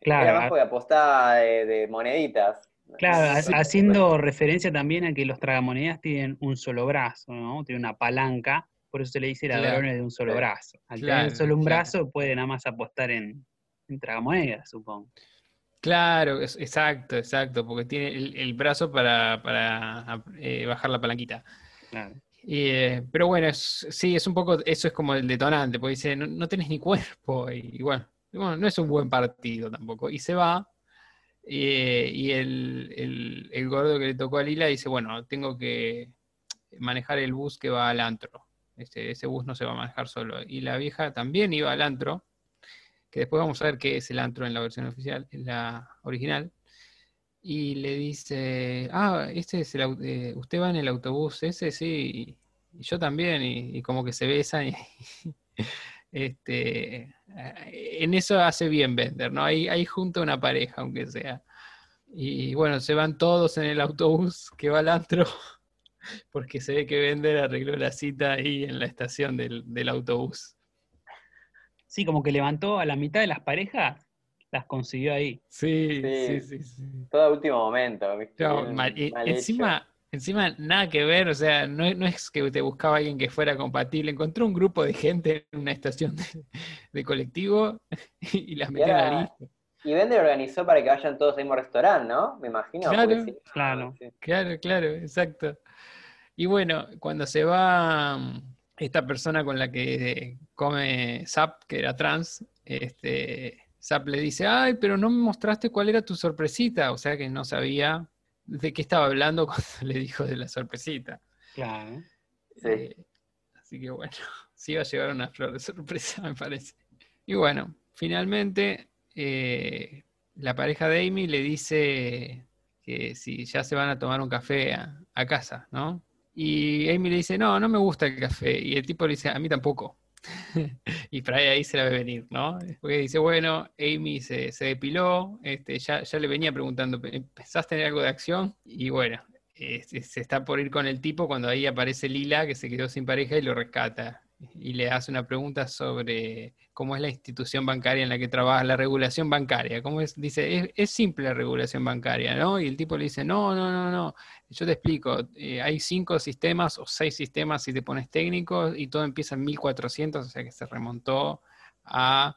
Claro, porque apostaba de, de moneditas. claro, Sí. haciendo referencia también a que los tragamonedas tienen un solo brazo, ¿no? Tienen una palanca, por eso se le dice Claro. ladrones de un solo Sí. brazo. Al Claro, tener solo un claro. brazo puede nada más apostar en, en tragamonedas, supongo. Claro, es- exacto, exacto, porque tiene el, el brazo para, para eh, bajar la palanquita. Claro. Eh, pero bueno, es- sí, es un poco, eso es como el detonante, porque dice, no, no tenés ni cuerpo, y, y bueno, bueno, no es un buen partido tampoco. Y se va, eh, y el, el- el gordo que le tocó a Lila dice, bueno, tengo que manejar el bus que va al antro. Ese, ese bus no se va a manejar solo. Y la vieja también iba al antro, que después vamos a ver qué es el antro en la versión oficial, en la original. Y le dice, ah, este es el, eh, usted va en el autobús ese, sí, y, yo también, y, como que se besan. Y, este, en eso hace bien Bender, ¿no? Ahí, ahí junta una pareja, aunque sea. Y bueno, se van todos en el autobús que va al antro, porque se ve que Bender arregló la cita ahí en la estación del, del autobús. Sí, como que levantó a la mitad de las parejas, las consiguió ahí. Sí, sí, Sí. sí, sí. Todo a último momento. ¿viste? No, mal- hecho. encima, encima nada que ver, o sea, no, es- no es que te buscaba alguien que fuera compatible, encontró un grupo de gente en una estación de, de colectivo y las metió en la lista. Y Bender organizó para que vayan todos al mismo restaurante, ¿no? Me imagino. Claro, porque sí, claro. sí. Claro, claro, exacto. Y bueno, cuando se va mm, esta persona con la que come Zap, que era trans, este, Zap le dice, ay, pero no me mostraste cuál era tu sorpresita, o sea que no sabía de qué estaba hablando cuando le dijo de la sorpresita. Claro. Sí. Eh, así que bueno, sí iba a llevar una flor de sorpresa, me parece. Y bueno, finalmente eh, la pareja de Amy le dice que si ya se van a tomar un café a, a casa, ¿no? Y Amy le dice, no, no me gusta el café. Y el tipo le dice, a mí tampoco. y por ahí, se la ve venir, ¿no? Porque dice, bueno, Amy se, se depiló, este, ya, ya le venía preguntando, ¿pensás tener algo de acción? Y bueno, se está por ir con el tipo cuando ahí aparece Lila, que se quedó sin pareja y lo rescata. Y le hace una pregunta sobre cómo es la institución bancaria en la que trabaja, la regulación bancaria. ¿Cómo es? Dice, es, simple la regulación bancaria, ¿no? Y el tipo le dice, no, no, no, no. Yo te explico, eh, hay cinco sistemas o seis sistemas si te pones técnico y todo empieza en 1400, o sea que se remontó a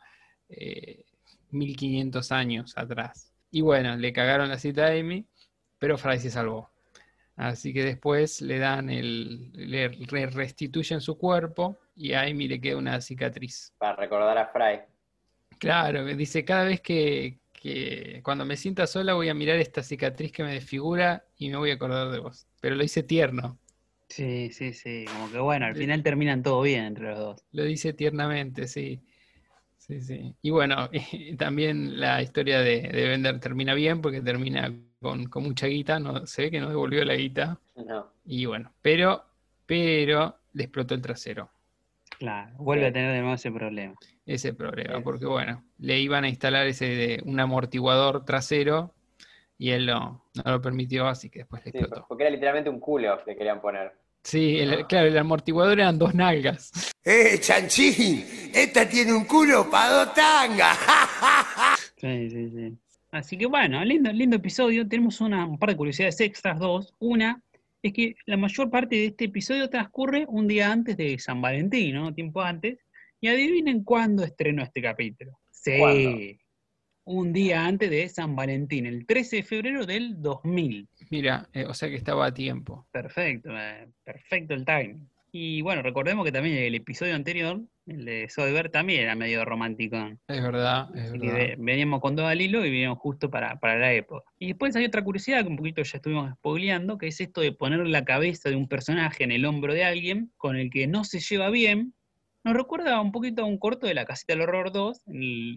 1500 eh, años atrás. Y bueno, le cagaron la cita a Amy, pero Fry se salvó. Así que después le dan el, le restituyen su cuerpo y a Amy le queda una cicatriz. Para recordar a Fry. Claro, dice, cada vez que, que, cuando me sienta sola voy a mirar esta cicatriz que me desfigura y me voy a acordar de vos. Pero lo dice tierno. Sí, sí, sí, como que bueno, al final terminan todo bien entre los dos. Lo dice tiernamente, sí. Sí, sí. Y bueno, también la historia de, de Bender termina bien porque termina con, mucha guita, no, se ve que no devolvió la guita. No. Y bueno, pero, pero le explotó el trasero. Claro, vuelve a tener de nuevo ese problema. Ese problema, porque bueno, le iban a instalar ese un amortiguador trasero y él no, no lo permitió, así que después le explotó. porque era literalmente un culo que querían poner. Sí, claro, el amortiguador eran dos nalgas. ¡Eh, chanchín! ¡Esta tiene un culo para dos tangas! sí, sí, sí. Así que bueno, lindo, lindo episodio. Tenemos una, un par de curiosidades extras, dos. Una es que la mayor parte de este episodio transcurre un día antes de San Valentín, ¿no? Tiempo antes. Y adivinen cuándo estrenó este capítulo. Sí. Un día antes de San Valentín, el 13 de febrero del 2000. Mira, eh, o sea que estaba a tiempo. Perfecto, eh, perfecto el timing. Y bueno, recordemos que también el episodio anterior, el de Soderbergh, también era medio romántico. Es verdad, es verdad. veníamos con dos al hilo y veníamos justo para, la época. Y después hay otra curiosidad que un poquito ya estuvimos spoileando, que es esto de poner la cabeza de un personaje en el hombro de alguien con el que no se lleva bien. Nos recuerda un poquito a un corto de La Casita del Horror 2,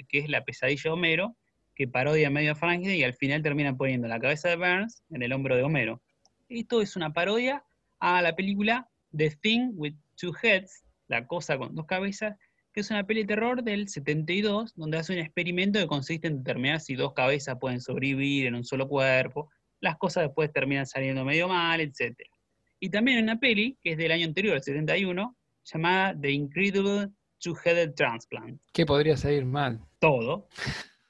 que es La Pesadilla de Homero, que parodia medio a Frankenstein y al final termina poniendo la cabeza de Burns en el hombro de Homero. Esto es una parodia a la película The Thing with Two Heads, La cosa con dos cabezas, que es una peli de terror del 72, donde hace un experimento que consiste en determinar si dos cabezas pueden sobrevivir en un solo cuerpo, las cosas después terminan saliendo medio mal, etc. Y también una peli, que es del año anterior, el 71, llamada The Incredible Two-Headed Transplant. ¿Qué podría salir mal? Todo.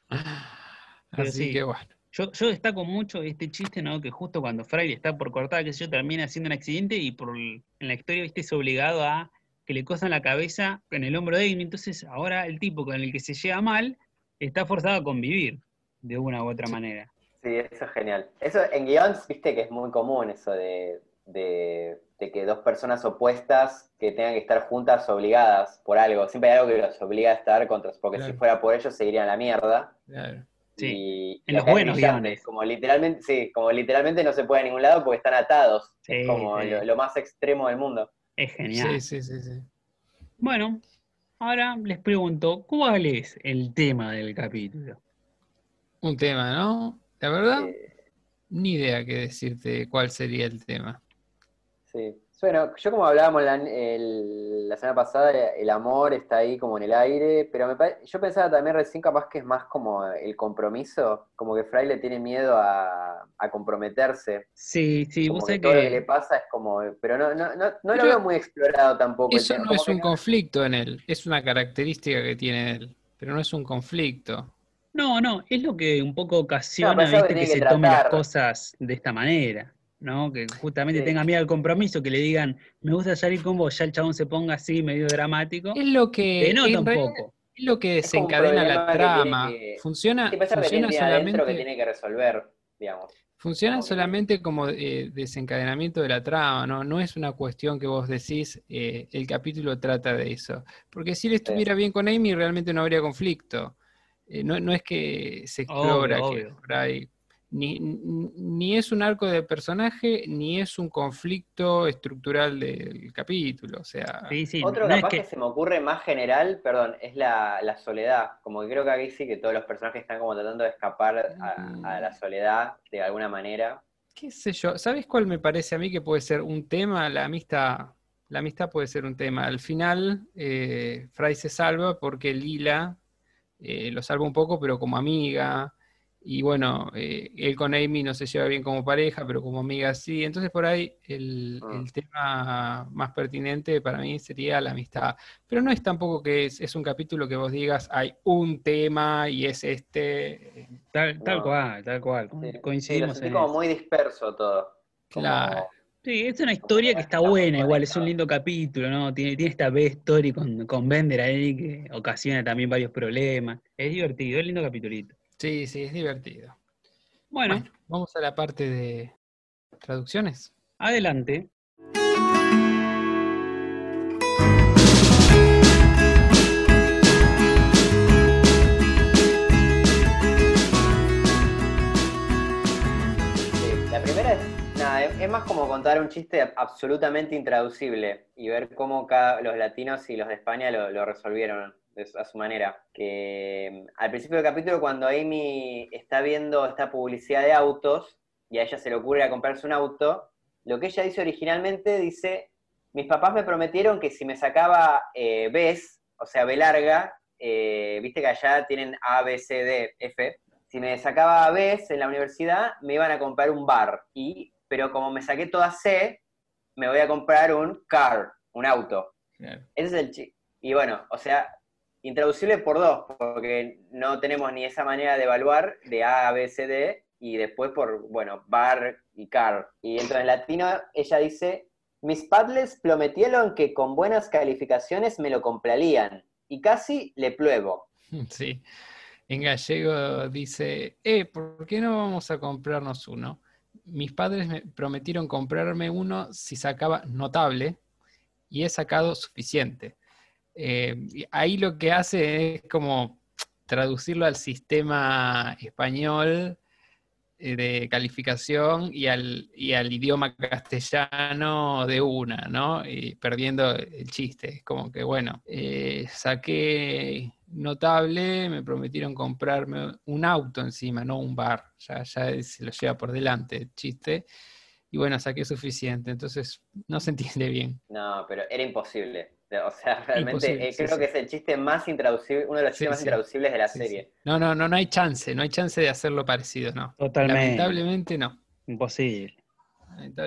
Así que bueno. Yo, destaco mucho este chiste, ¿no? Que justo cuando Fry está por cortar, que yo, termina haciendo un accidente y por en la historia, viste, es obligado a que le cosan la cabeza en el hombro de él. Entonces, ahora el tipo con el que se lleva mal está forzado a convivir de una u otra manera. Sí, eso es genial. Eso en guions, viste que es muy común eso de, que dos personas opuestas que tengan que estar juntas obligadas por algo. Siempre hay algo que los obliga a estar contra, porque si fuera por ellos se irían a la mierda. Claro. Sí, en los buenos guiones. Como literalmente, sí, como literalmente no se puede a ningún lado porque están atados. es como lo, más extremo del mundo. Es genial. Sí, sí, sí, sí. Bueno, ahora les pregunto, ¿cuál es el tema del capítulo? Un tema, ¿no? La verdad, ni idea qué decirte cuál sería el tema. Sí. Bueno, yo como hablábamos la, la, semana pasada, el amor está ahí como en el aire, pero yo pensaba también recién capaz que es más como el compromiso, como que Fry le tiene miedo a, comprometerse. Sí, sí, vos que todo lo que le pasa es como, pero no, no, no, no lo veo muy explorado tampoco. Eso no es un conflicto en él, es una característica que tiene él, pero no es un conflicto. No, no, es lo que un poco ocasiona que, se tomen las cosas de esta manera. ¿No? Que justamente tenga miedo al compromiso, que le digan, me gusta salir con vos, ya el chabón se ponga así, medio dramático. Es lo que. no tampoco. Es lo que desencadena la trama. funciona, funciona solamente. Que tiene que resolver, digamos. Funciona solamente como eh, desencadenamiento de la trama, ¿no? No es una cuestión que vos decís, eh, el capítulo trata de eso. Porque si él estuviera bien con Amy, realmente no habría conflicto. Eh, no, no, es que se explora que ni, ni, es un arco de personaje, ni es un conflicto estructural del capítulo. O sea, otro capaz que... se me ocurre más general, perdón, es la, soledad. Como que creo que aquí sí que todos los personajes están como tratando de escapar a, la soledad de alguna manera. ¿Qué sé yo? ¿Sabes cuál me parece a mí que puede ser un tema? La amistad. La amistad puede ser un tema. Al final, eh, Fry se salva porque Lila eh, lo salva un poco, pero como amiga Y bueno, eh, él con Amy no se lleva bien como pareja, pero como amiga sí. Entonces por ahí el, Ah. el tema más pertinente para mí sería la amistad. Pero no es tampoco que es, es un capítulo que vos digas hay un tema y es este. Tal, tal No. cual, tal cual. Sí, sí, Coincidimos sentí en como eso. muy disperso todo. Como- Claro. Sí, es una historia que está buena, igual, es un lindo capítulo, ¿no? Tiene, tiene esta B-story con, con Bender ahí que ocasiona también varios problemas. Es divertido, es lindo capitulito. Sí, sí, es divertido. Bueno, Bueno, vamos a la parte de traducciones. adelante. Sí, La primera es, nada, es, más como contar un chiste absolutamente intraducible y ver cómo cada- los latinos y los de España lo, lo resolvieron a su manera. Que mm, al principio del capítulo, cuando Amy está viendo esta publicidad de autos y a ella se le ocurre a comprarse un auto, lo que ella dice originalmente dice, mis papás me prometieron que si me sacaba eh, Bs, o sea, B larga, eh, viste que allá tienen A, B, C, D, F, si me sacaba Bs en la universidad, me iban a comprar un bar. Y, pero como me saqué toda C, me voy a comprar un car, un auto. Ese es el chi. Y bueno, o sea, intraducible por dos, porque no tenemos ni esa manera de evaluar de A, B, C, D, y después por, bueno, bar y car. Y entonces en latino ella dice, mis padres prometieron que con buenas calificaciones me lo comprarían, y casi le pruebo. Sí. En gallego dice, eh, ¿por qué no vamos a comprarnos uno? Mis padres me prometieron comprarme uno si sacaba notable y he sacado suficiente. Eh, ahí lo que hace es como traducirlo al sistema español eh, de calificación y al, y al idioma castellano de una, ¿no? Y perdiendo el chiste. Es como que, bueno, eh, saqué notable, me prometieron comprarme un auto encima, no un bar. Ya, ya se lo lleva por delante el chiste. Y bueno, saqué suficiente. Entonces, no se entiende bien. No, pero era imposible. O sea, realmente eh, creo sí. que es el chiste más intraducible, uno de los Sí, chistes más sí. intraducibles de la Sí, serie. sí. No, no, no, no hay chance, no hay chance de hacerlo parecido, no. Totalmente. Lamentablemente no. Imposible.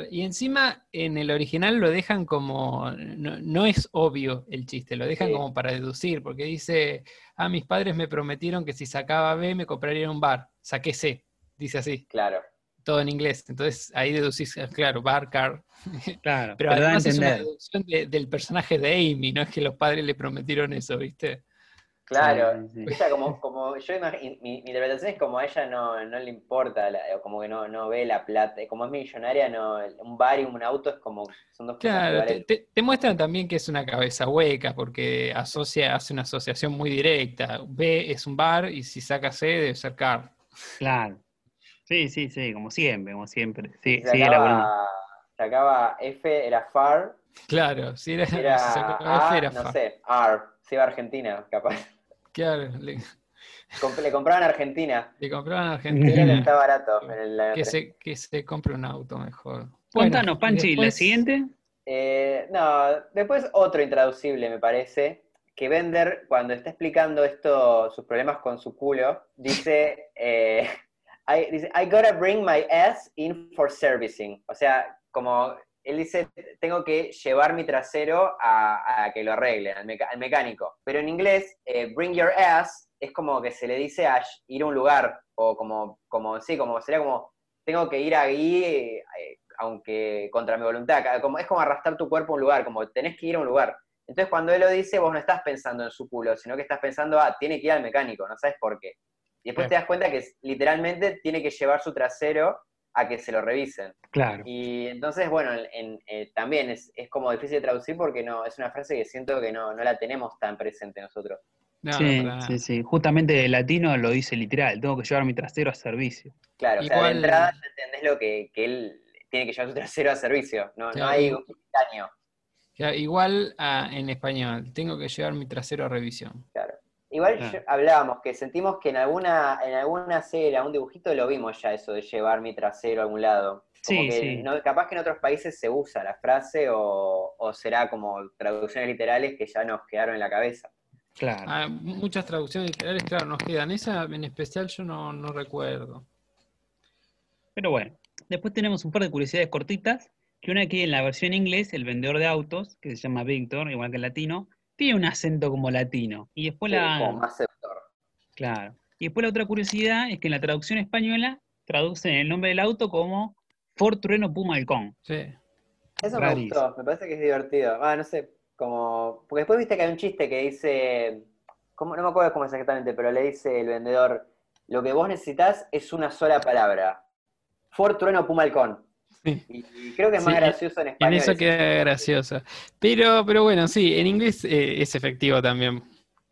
Y encima en el original lo dejan como, no, no es obvio el chiste, lo dejan Sí. como para deducir, porque dice, ah, mis padres me prometieron que si sacaba B me comprarían un bar, saqué C, dice así, Claro. Todo en inglés. Entonces ahí deducís, ah, claro, bar, car. Claro, Pero además es una deducción de- del personaje de Amy, no es que los padres le prometieron eso, ¿viste? Claro, Sí, sí. ella como, como yo imagino, mi, mi interpretación es como a ella no, no le importa, la- o como que no, no ve la plata, como es millonaria, no, un bar y un auto es como, son dos cosas Claro, te, valen- te- te muestran también que es una cabeza hueca, porque asocia, hace una asociación muy directa. B es un bar y si saca C debe ser car. Claro. Sí, sí, sí, como siempre, como siempre. Sí, si sí, era bueno. sacaba, sacaba F era far, Claro, si era, era si sacaba F A, era no sé, R, si iba a Argentina, capaz. Claro, le, Comp- le compraban a Argentina, le compraban a Argentina está barato. en el- que se, que se compre un auto mejor. Contanos, Bueno, Panchi, la después- siguiente. Eh, no, después otro intraducible me parece, que Bender cuando está explicando esto, sus problemas con su culo, dice, eh, I, dice, I gotta bring my ass in for servicing. O sea, como él dice, tengo que llevar mi trasero a, a que lo arreglen, al, meca- al mecánico. Pero en inglés, eh, bring your ass es como que se le dice a ir a un lugar, o como, como sí, como sería como, tengo que ir ahí, eh, aunque contra mi voluntad, como, es como arrastrar tu cuerpo a un lugar, como tenés que ir a un lugar. Entonces cuando él lo dice, vos no estás pensando en su culo, sino que estás pensando, ah, tiene que ir al mecánico, no sabes por qué. Y después te das cuenta que literalmente tiene que llevar su trasero a que se lo revisen. Claro. Y entonces, bueno, en- en- eh, también es, es como difícil de traducir porque no es una frase que siento que no, no la tenemos tan presente nosotros. No, no, sí, sí, sí. Justamente el latino lo dice literal, tengo que llevar mi trasero a servicio. Claro, o sea, Igual- de entrada ya entendés lo que, que él tiene que llevar su trasero a servicio. No, hay un. Ya, igual ah, en español, tengo que llevar mi trasero a revisión. Claro. Igual yo- hablábamos que sentimos que en alguna, en alguna serie, algún dibujito lo vimos ya eso de llevar mi trasero a algún lado. Como Sí, que sí. no- capaz que en otros países se usa la frase o, o será como traducciones literales que ya nos quedaron en la cabeza. Claro. Ah, muchas traducciones literales, claro, nos quedan. Esa en especial yo no, no recuerdo. Pero bueno, después tenemos un par de curiosidades cortitas. Que una que en la versión inglés, el vendedor de autos, que se llama Víctor, igual que el latino, tiene un acento como latino. Y después Sí, la. como más seductor. Claro. Y después la otra curiosidad es que en la traducción española traducen el nombre del auto como Ford Trueno Puma Halcón. Sí. Eso me gustó, me parece que es divertido. Ah, no sé, como. Porque después viste que hay un chiste que dice. ¿cómo? No me acuerdo cómo exactamente, pero le dice el vendedor: Lo que vos necesitas es una sola palabra. Ford Trueno Puma Halcón. Sí. Y, creo que es más Sí, gracioso en En español. eso ese queda gracioso. Pero, pero bueno, sí, en inglés eh, es efectivo también.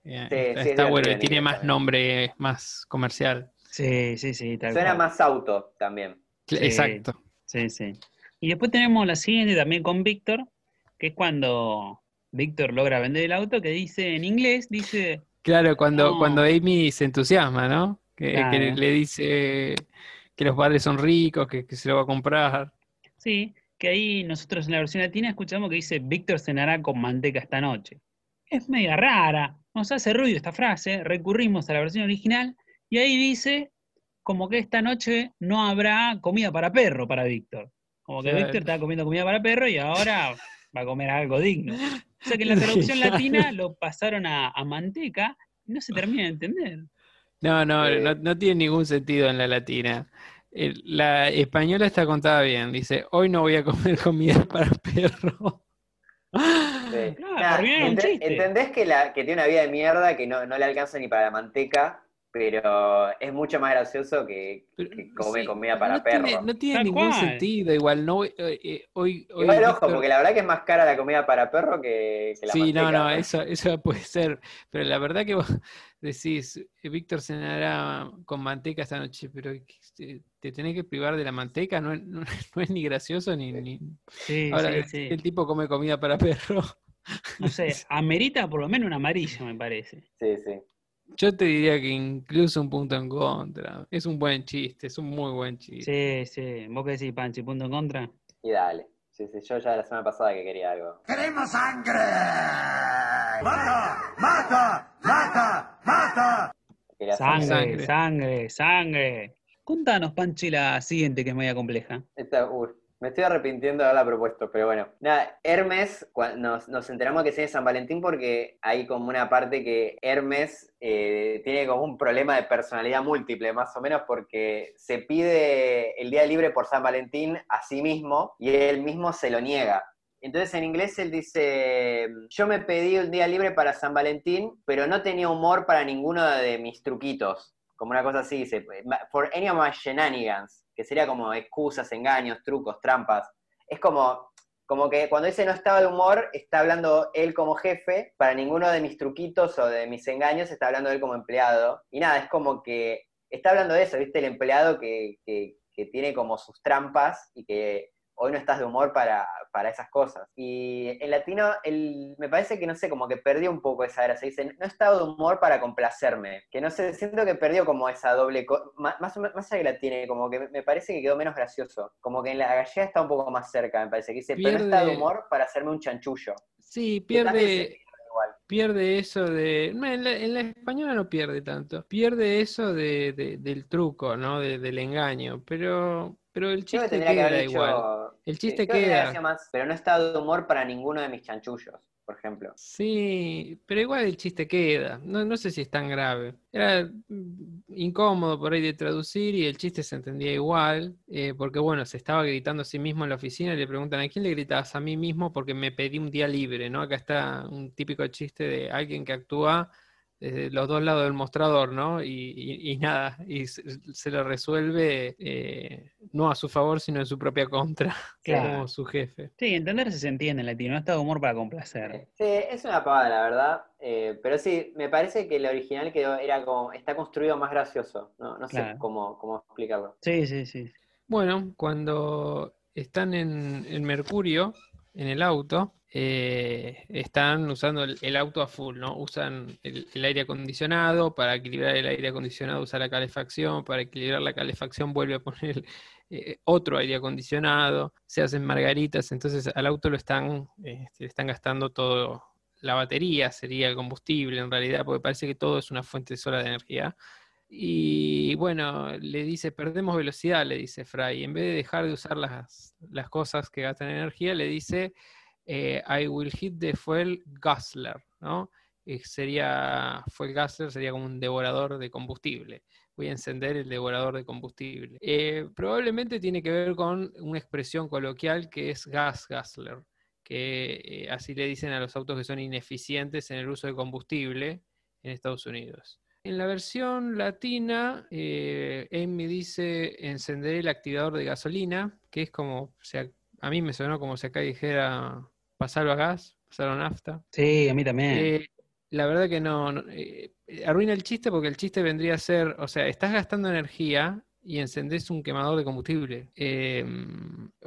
Eh, Sí, está sí, es bueno en tiene inglés más también. nombre, más comercial. Sí, sí, sí, tal Suena cual. más auto también. Sí. Exacto. Sí, sí. Y después tenemos la siguiente también con Víctor, que es cuando Víctor logra vender el auto, que dice en inglés, dice, Claro, cuando, No. cuando Amy se entusiasma, ¿no? Que, le dice que los padres son ricos, que, que se lo va a comprar. Sí, que ahí nosotros en la versión latina escuchamos que dice, Víctor cenará con manteca esta noche. Es media rara, nos hace ruido esta frase, recurrimos a la versión original y ahí dice como que esta noche no habrá comida para perro para Víctor. Como que. Víctor estaba comiendo comida para perro y ahora va a comer algo digno. O sea que en la traducción latina lo pasaron a, a manteca y no se termina de entender. No, no, Eh. no, no tiene ningún sentido en la latina. El- la española está contada bien. Dice, hoy no voy a comer comida para perro. Sí. Claro, ente- chiste. entendés que, la, que tiene una vida de mierda que no, no le alcanza ni para la manteca, pero es mucho más gracioso que, Pero, que comer sí, comida para no tiene, perro. no tiene Tal ningún cual. sentido. Igual, no voy- eh, eh, hoy, hoy Igual ojo, porque la verdad que es más cara la comida para perro que, que la Sí, no, manteca. no, eso, eso puede ser. Pero la verdad que vos decís, eh, Víctor cenará con manteca esta noche, pero ¿qué- te tenés que privar de la manteca, no, es- no, no es ni gracioso ni... ni- Sí, Ahora, sí, el- sí. el tipo come comida para perro. No sé, amerita por lo menos un amarillo, me parece. Sí, sí. Yo te diría que incluso un punto en contra. Es un buen chiste, es un muy buen chiste. Sí, sí. ¿Vos qué decís, Panchi? ¿Punto en contra? Y dale. Sí, sí, yo ya la semana pasada que quería algo. ¡Queremos sangre! ¡Mata! ¡Mata! ¡Mata! ¡Mata! Sangre. sangre, sangre. Contanos, Panchi, la siguiente que es media compleja. Uy, me estoy arrepintiendo de haberla propuesto, pero bueno. Nada, Hermes, nos, nos enteramos que se San Valentín porque hay como una parte que Hermes eh, tiene como un problema de personalidad múltiple, más o menos, porque se pide el día libre por San Valentín a sí mismo y él mismo se lo niega. Entonces en inglés él dice, yo me pedí un día libre para San Valentín, pero no tenía humor para ninguno de mis truquitos. Como una cosa así, dice, for any of my shenanigans, que sería como excusas, engaños, trucos, trampas. Es como, como que cuando dice no estaba de humor, está hablando él como jefe, para ninguno de mis truquitos o de mis engaños está hablando él como empleado. Y nada, es como que está hablando de eso, ¿viste? El empleado que, que- que tiene como sus trampas y que hoy no estás de humor para, para esas cosas. Y en latino, el, me parece que, no sé, como que perdió un poco esa gracia. Dice, no he estado de humor para complacerme. Que no sé, siento que perdió como esa doble... Más, más allá que la tiene, como que me- parece que quedó menos gracioso. Como que en la gallega está un poco más cerca, me parece. Que dice, pero no he estado de Pierde- humor para hacerme un chanchullo. Sí, pierde, pierde pierde eso de... En la, en la española no pierde tanto. Pierde eso de, de- del truco, ¿no? De- del engaño. Pero, pero el chiste que queda igual. El chiste queda. más, pero no estado de humor para ninguno de mis chanchullos, por ejemplo. Sí, pero igual el chiste queda. No, no sé si es tan grave. Era incómodo por ahí de traducir y el chiste se entendía igual, eh, porque bueno, se estaba gritando a sí mismo en la oficina y le preguntan, ¿a quién le gritabas? A mí mismo porque me pedí un día libre, ¿no? Acá está un típico chiste de alguien que actúa desde los dos lados del mostrador, ¿no? Y, y- y nada, y se, se lo resuelve eh, no a su favor, sino en su propia contra, Claro. como su jefe. Sí, entenderse se entiende en latino. No está de humor para complacer. Sí, es una pavada, la verdad. eh, pero sí, me parece que el original quedó, era como, está construido más gracioso. No, no sé Claro. cómo, cómo explicarlo. Sí, sí, sí. Bueno, cuando están en, en Mercurio, en el auto, eh, están usando el, auto a full, ¿no? Usan el, aire acondicionado, para equilibrar el aire acondicionado usa la calefacción, para equilibrar la calefacción vuelve a poner eh, otro aire acondicionado, se hacen margaritas, entonces al auto lo están, este, están gastando todo la batería sería el combustible en realidad, porque parece que todo es una fuente sola de energía. Y bueno, le dice, perdemos velocidad, le dice Fry. En vez de dejar de usar las, las cosas que gastan energía, le dice, eh, I will hit the fuel guzzler, ¿no? Y sería, fuel guzzler sería como un devorador de combustible. Voy a encender el devorador de combustible. Eh, probablemente tiene que ver con una expresión coloquial que es gas guzzler, que eh, así le dicen a los autos que son ineficientes en el uso de combustible en Estados Unidos. En la versión latina, eh, Amy dice encenderé el activador de gasolina, que es como, o sea, a mí me sonó como si acá dijera pasarlo a gas, pasarlo a nafta. Sí, a mí también. Eh, la verdad que no, no, eh, arruina el chiste porque el chiste vendría a ser, o sea, estás gastando energía y encendés un quemador de combustible. Eh,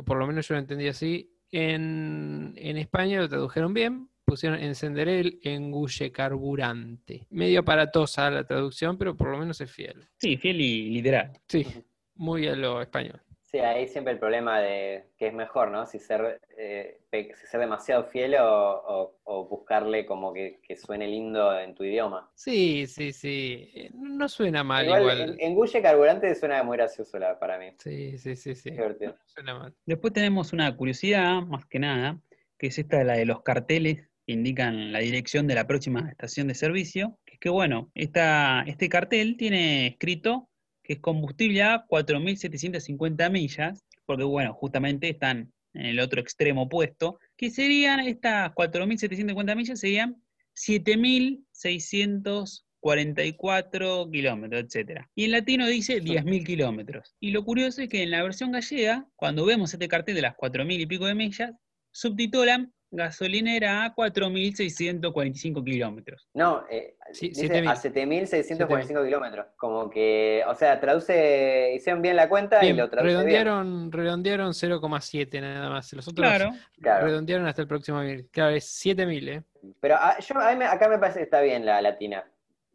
por lo menos yo lo entendí así. En, en España lo tradujeron bien, pusieron encenderé el engulle carburante. Medio aparatosa la traducción, pero por lo menos es fiel. Sí, fiel y literal. Sí, muy a lo español. Sí, ahí siempre el problema de que es mejor, ¿no? Si ser, eh, si ser demasiado fiel o, o- o buscarle como que, que suene lindo en tu idioma. Sí, sí, sí. Eh, No suena mal igual, igual. En, en Gulle Carburante suena muy gracioso la- para mí. Sí, sí, sí, sí. Divertido. No suena mal. Después tenemos una curiosidad, más que nada, que es esta de la de los carteles que indican la dirección de la próxima estación de servicio. Que es que, bueno, esta, este cartel tiene escrito que es combustible a 4.750 millas, porque, bueno, justamente están en el otro extremo opuesto, que serían estas 4.750 millas, serían 7.644 kilómetros, etcétera. Y en latino dice 10.000 kilómetros. Y lo curioso es que en la versión gallega, cuando vemos este cartel de las 4.000 y pico de millas, subtitulan gasolinera a 4.645 kilómetros. No, eh, Sí, dice 7.000. a 7.645 kilómetros. Como que, o sea, traduce, hicieron bien la cuenta Bien, y lo traduce bien. redondearon, redondearon 0,7 nada más. Los otros Claro, Claro. redondearon hasta el próximo mil. Claro, es 7000, ¿eh? Pero ah, yo, a mí me- acá me parece que está bien la latina.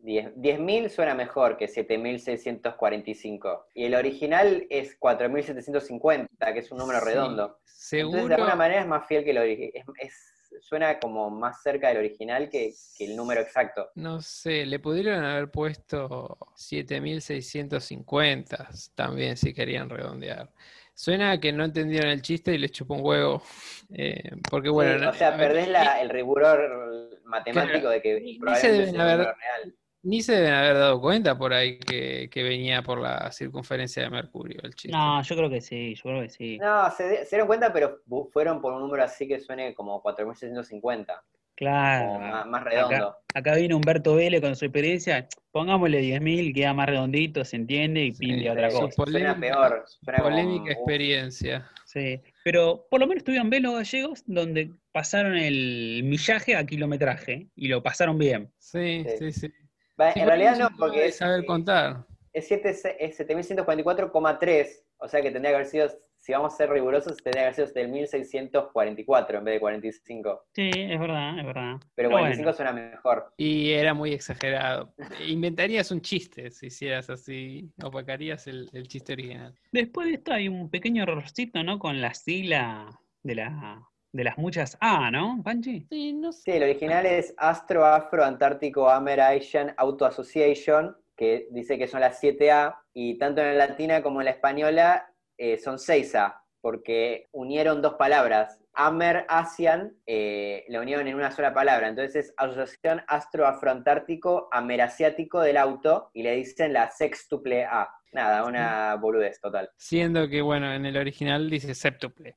10 10.000 suena mejor que 7.645. Y el original es 4.750, que es un número Sí, redondo. Seguro. Entonces, de alguna manera es más fiel que el original. suena como más cerca del original que, que el número exacto. No sé, le pudieron haber puesto 7650 también si querían redondear. Suena a que no entendieron el chiste y les chupó un huevo. eh, porque bueno, Sí, no- o sea, perdés la- el rigor matemático de que probablemente se es deben haber- número real. Ni se deben haber dado cuenta por ahí que, que venía por la circunferencia de Mercurio el chiste. no, yo creo que sí, yo creo que sí. No, se, se dieron cuenta, pero fueron por un número así que suene como 4.650, Claro. como más, más acá- redondo. Acá vino Humberto Vélez con su experiencia, pongámosle 10.000, queda más redondito, se entiende y Sí, pinde otra sí, cosa. Suena peor, suena Polémica un- experiencia. Sí. Pero por lo menos tuvieron bien los gallegos donde pasaron el millaje a kilometraje y lo pasaron bien. Sí, Sí. sí, sí. Sí, en realidad no, porque es, saber contar. es, 7 es 7.144,3, o sea que tendría que haber sido, si vamos a ser rigurosos, tendría que haber sido 7.644 en vez de 45. Sí, es verdad, es verdad. Pero Pero 45 bueno. suena mejor. Y era muy exagerado. Inventarías un chiste si hicieras así, opacarías el, el chiste original. Después de esto hay un pequeño errorcito, ¿no? Con la sigla de, la, de las muchas A, ¿no, Panchi? Sí, no Sí, el original es Astro Afro Antártico Amer Asian Auto Association, que dice que son las 7A, y tanto en la latina como en la española eh, son 6A, porque unieron dos palabras. Amer Asian eh, la unieron en una sola palabra, entonces es Asociación Astro Afroantártico Amerasiático del Auto, y le dicen la sextuple A. Nada, una boludez total. Siendo que, bueno, en el original dice séptuple.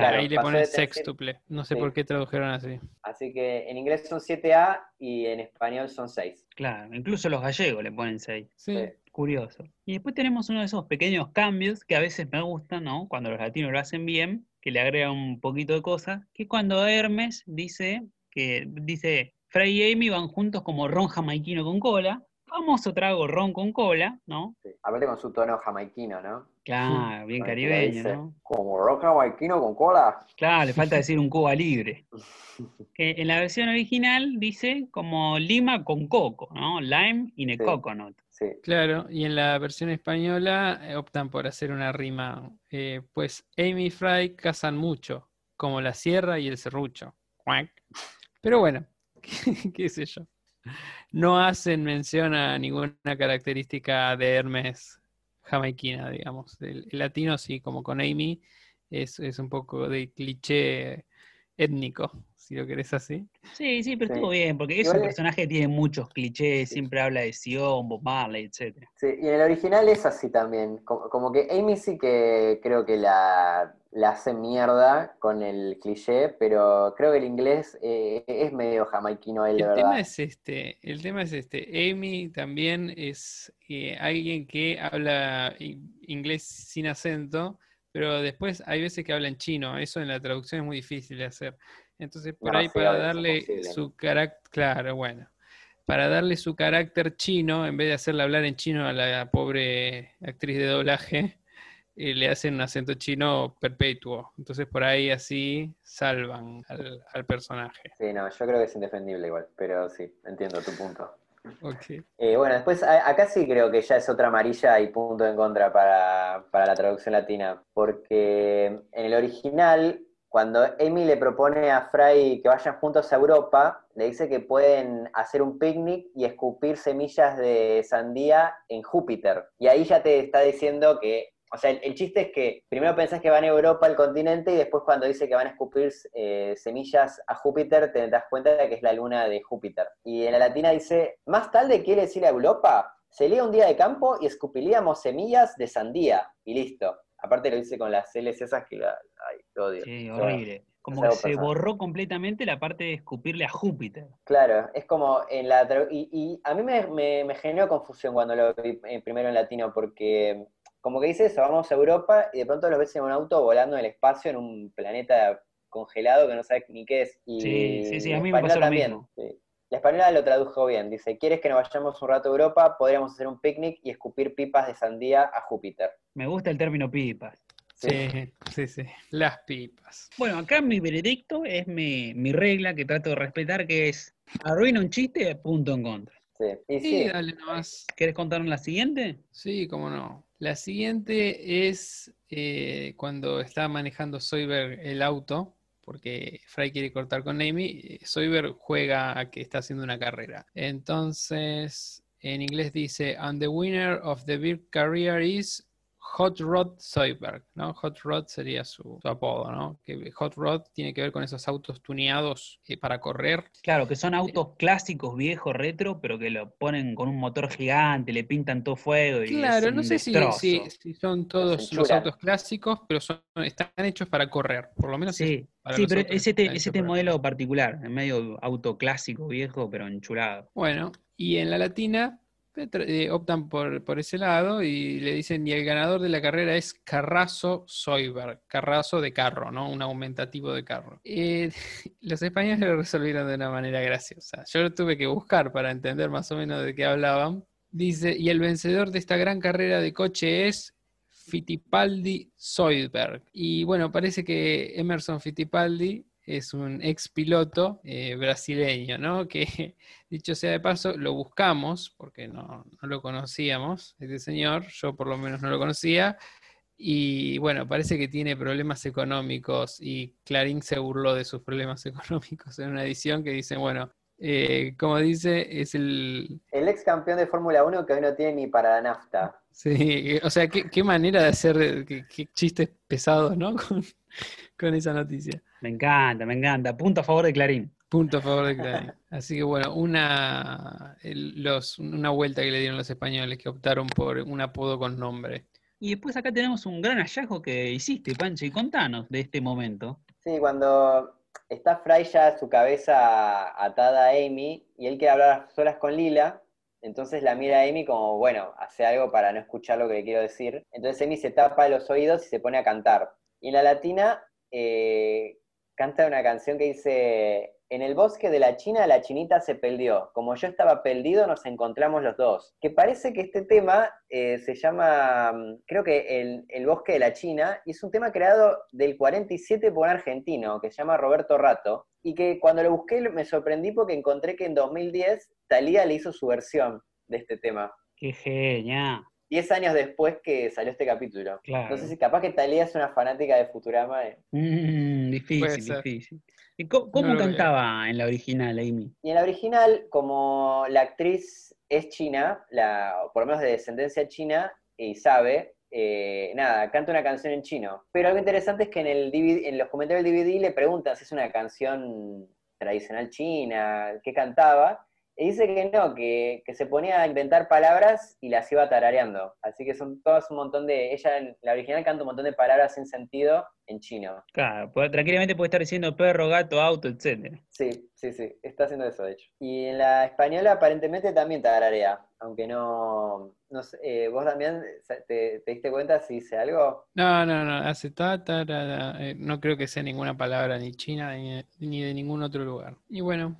Claro, Ahí le ponen sextuple. No sé Sí. por qué tradujeron así. Así que en inglés son 7A y en español son 6. Claro, incluso los gallegos le ponen 6. Sí. Sí. Curioso. Y después tenemos uno de esos pequeños cambios que a veces me gustan, ¿no? Cuando los latinos lo hacen bien, que le agregan un poquito de cosas, que es cuando Hermes dice que dice Fray y Amy van juntos como ron jamaiquino con cola, famoso trago ron con cola, ¿no? Sí. Aparte con su tono jamaiquino, ¿no? Claro, bien caribeño, dice, ¿no? Como rock jamaiquino con cola. Claro, le falta decir un Cuba libre. Que en la versión original dice como lima con coco, ¿no? Lime in a Sí. coconut. Sí. Claro, y en la versión española eh, optan por hacer una rima. eh, pues Amy y Fry cazan mucho, como la sierra y el serrucho. Pero bueno, qué, qué sé yo. No hacen mención a ninguna característica de Hermes jamaiquina, digamos. El, el latino sí, como con Amy, es, es un poco de cliché étnico, si lo querés así. Sí, sí, pero Sí. estuvo bien, porque es Igual un personaje que tiene muchos clichés, siempre habla de Sion, Bob Marley, etc. Sí, y en el original es así también. Como, como que Amy sí que creo que la, la hace mierda con el cliché, pero creo que el inglés eh, es medio jamaiquino él, de El verdad. tema es este, el tema es este. Amy también es eh, alguien que habla in- inglés sin acento, pero después hay veces que habla en chino. Eso en la traducción es muy difícil de hacer. Entonces, por No, ahí para darle su carácter, claro, bueno, para darle su carácter chino, en vez de hacerle hablar en chino a la pobre actriz de doblaje, eh, le hacen un acento chino perpetuo. Entonces, por ahí así salvan al, al personaje. Sí, no, yo creo que es indefendible igual, pero sí, entiendo tu punto. Eh, bueno, después acá sí creo que ya es otra amarilla y punto en contra para, para la traducción latina, porque en el original, cuando Amy le propone a Fry que vayan juntos a Europa, le dice que pueden hacer un picnic y escupir semillas de sandía en Júpiter. Y ahí ya te está diciendo que, o sea, el, el chiste es que primero pensás que van a Europa, al continente, y después cuando dice que van a escupir eh, semillas a Júpiter, te das cuenta de que es la luna de Júpiter. Y en la latina dice, más tarde quiere decir a Europa, sería un día de campo y escupiríamos semillas de sandía. Y listo. Aparte lo dice con las L's esas que la, ay, lo odio. Sí, horrible. Como que se personal. borró completamente la parte de escupirle a Júpiter. Claro, es como en la... Y, y a mí me, me- me generó confusión cuando lo vi eh, primero en latino, porque como que dice eso, vamos a Europa y de pronto los ves en un auto volando en el espacio en un planeta congelado que no sabes ni qué es. Y Sí, sí, sí, a mí me pasó lo también. mismo. sí. La española lo tradujo bien, dice, ¿quieres que nos vayamos un rato a Europa? Podríamos hacer un picnic y escupir pipas de sandía a Júpiter. Me gusta el término pipas. Sí, sí, sí. Las pipas. Bueno, acá mi veredicto es mi, mi regla que trato de respetar, que es arruina un chiste, punto en contra. Sí, y Sí, sí, dale nomás. ¿Querés contarnos la siguiente? Sí, cómo no. La siguiente es eh, cuando está manejando Soyber el auto, porque Fry quiere cortar con Amy. Soyber juega a que está haciendo una carrera. Entonces, en inglés dice, and the winner of the big career is Hot Rod Soyberg, ¿no? Hot Rod sería su, su apodo, ¿no? Que Hot Rod tiene que ver con esos autos tuneados eh, para correr. Claro, que son autos clásicos, viejos, retro, pero que lo ponen con un motor gigante, le pintan todo fuego y Claro, es no sé si, si- si son todos los autos clásicos, pero son, están hechos para correr. Por lo menos Sí, para sí, pero es este, es este modelo particular, en medio auto clásico, viejo, pero enchulado. Bueno, y en la latina eh, eh, optan por, por ese lado y le dicen, y el ganador de la carrera es Carrazo Soyberg, Carrazo de carro, ¿no? Un aumentativo de carro. Eh, los españoles lo resolvieron de una manera graciosa. Yo lo tuve que buscar para entender más o menos de qué hablaban. Dice, y el vencedor de esta gran carrera de coche es Fittipaldi Soyberg. Y bueno, parece que Emerson Fittipaldi es un ex piloto eh, brasileño, ¿no? Que dicho sea de paso, lo buscamos porque no, no lo conocíamos, este señor, yo por lo menos no lo conocía. Y bueno, parece que tiene problemas económicos y Clarín se burló de sus problemas económicos en una edición que dicen, bueno, eh, como dice, es el, el ex campeón de Fórmula 1 que hoy no tiene ni para la nafta. Sí, o sea, qué, qué manera de hacer eh, qué, qué chistes pesados, ¿no? Con, con esa noticia. Me encanta, me encanta. Punto a favor de Clarín. Punto a favor de Clarín. Así que bueno, una, el- los, una vuelta que le dieron los españoles que optaron por un apodo con nombre. Y después acá tenemos un gran hallazgo que hiciste, Pancho, y contanos de este momento. Sí, cuando está Fry ya su cabeza atada a Amy y él quiere hablar a solas con Lila, entonces la mira Amy como, bueno, hace algo para no escuchar lo que le quiero decir. Entonces Amy se tapa los oídos y se pone a cantar. Y la latina eh, canta una canción que dice, en el bosque de la China la chinita se perdió. Como yo estaba perdido nos encontramos los dos. Que parece que este tema eh, se llama, mm, creo que el, el bosque de la China, y es un tema creado del 47 por un argentino que se llama Roberto Rato, y que cuando lo busqué me sorprendí porque encontré que en 2010 Thalía le hizo su versión de este tema. Qué genial. Diez años después que salió este capítulo. Claro. No sé si capaz que Thalía es una fanática de Futurama. eh. Mm, difícil, difícil. ¿Y co- ¿Cómo, No cantaba en la original, Amy? Y en la original, como la actriz es china, la, o por lo menos de descendencia china, y sabe, eh, nada, canta una canción en chino. Pero algo interesante es que en, el DVD en los comentarios del DVD le preguntan si es una canción tradicional china, qué cantaba, y dice que no, que, que se ponía a inventar palabras y las iba tarareando. Así que son todas un montón de... Ella en la original canta un montón de palabras sin sentido en chino. Claro, tranquilamente puede estar diciendo perro, gato, auto, etcétera. Sí, sí, sí, está haciendo eso, de hecho. Y en la española aparentemente también tararea, aunque no... no sé, eh, ¿Vos también te, te diste cuenta si dice algo? No, no, no, hace ta, ta, ra, ra, eh, no creo que sea ninguna palabra ni china ni, ni de ningún otro lugar. Y bueno,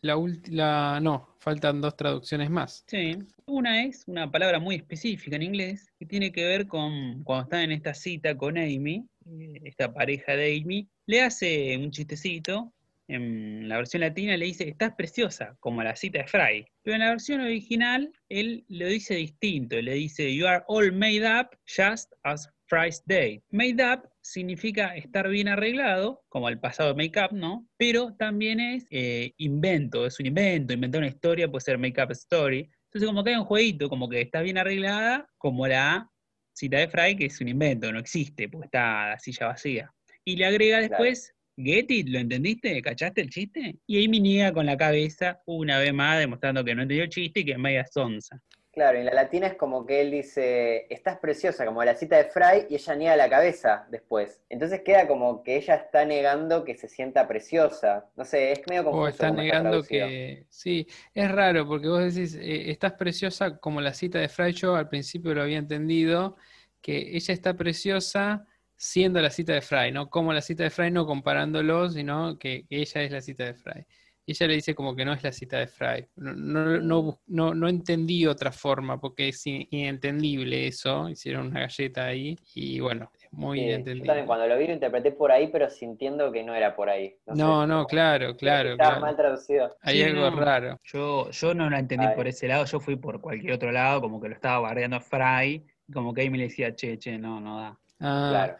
la última, no, faltan dos traducciones más. Sí, una es una palabra muy específica en inglés que tiene que ver con cuando están en esta cita con Amy, eh, esta pareja de Amy, le hace un chistecito. En la versión latina le dice, estás preciosa, como la cita de Fry. Pero en la versión original, él lo dice distinto. Le dice, you are all made up just as Fry's day. Made up significa estar bien arreglado, como el pasado make-up, ¿no? Pero también es eh, invento, es un invento, inventar una historia puede ser make-up story. Entonces como que hay un jueguito, como que está bien arreglada, como la cita de Fry, que es un invento, no existe, porque está la silla vacía. Y le agrega después, get it, ¿lo entendiste? ¿Cachaste el chiste? Y Amy niega con la cabeza una vez más, demostrando que no entendió el chiste y que es media sonza. Claro, en la latina es como que él dice, estás preciosa, como la cita de Fry, y ella niega la cabeza después. Entonces queda como que ella está negando que se sienta preciosa. No sé, es medio confuso. O está negando que... Sí, es raro porque vos decís, eh, estás preciosa como la cita de Fry, yo al principio lo había entendido, que ella está preciosa siendo la cita de Fry, no como la cita de Fry, no comparándolo, sino que ella es la cita de Fry. Y ella le dice como que no es la cita de Fry. No, no, no, bus- no- no entendí otra forma, porque es in- inentendible eso. Hicieron una galleta ahí y bueno, es muy Sí, yo inentendible. también cuando lo vi lo interpreté por ahí, pero sintiendo que no era por ahí. No, sé, no, como claro, claro, Estaba claro. mal traducido. Hay Sí, algo no. raro. Yo, yo no la entendí por ese lado, yo fui por cualquier otro lado, como que lo estaba bardeando a Fry, y como que Amy le decía, che, che, no, no da. Ah, Claro.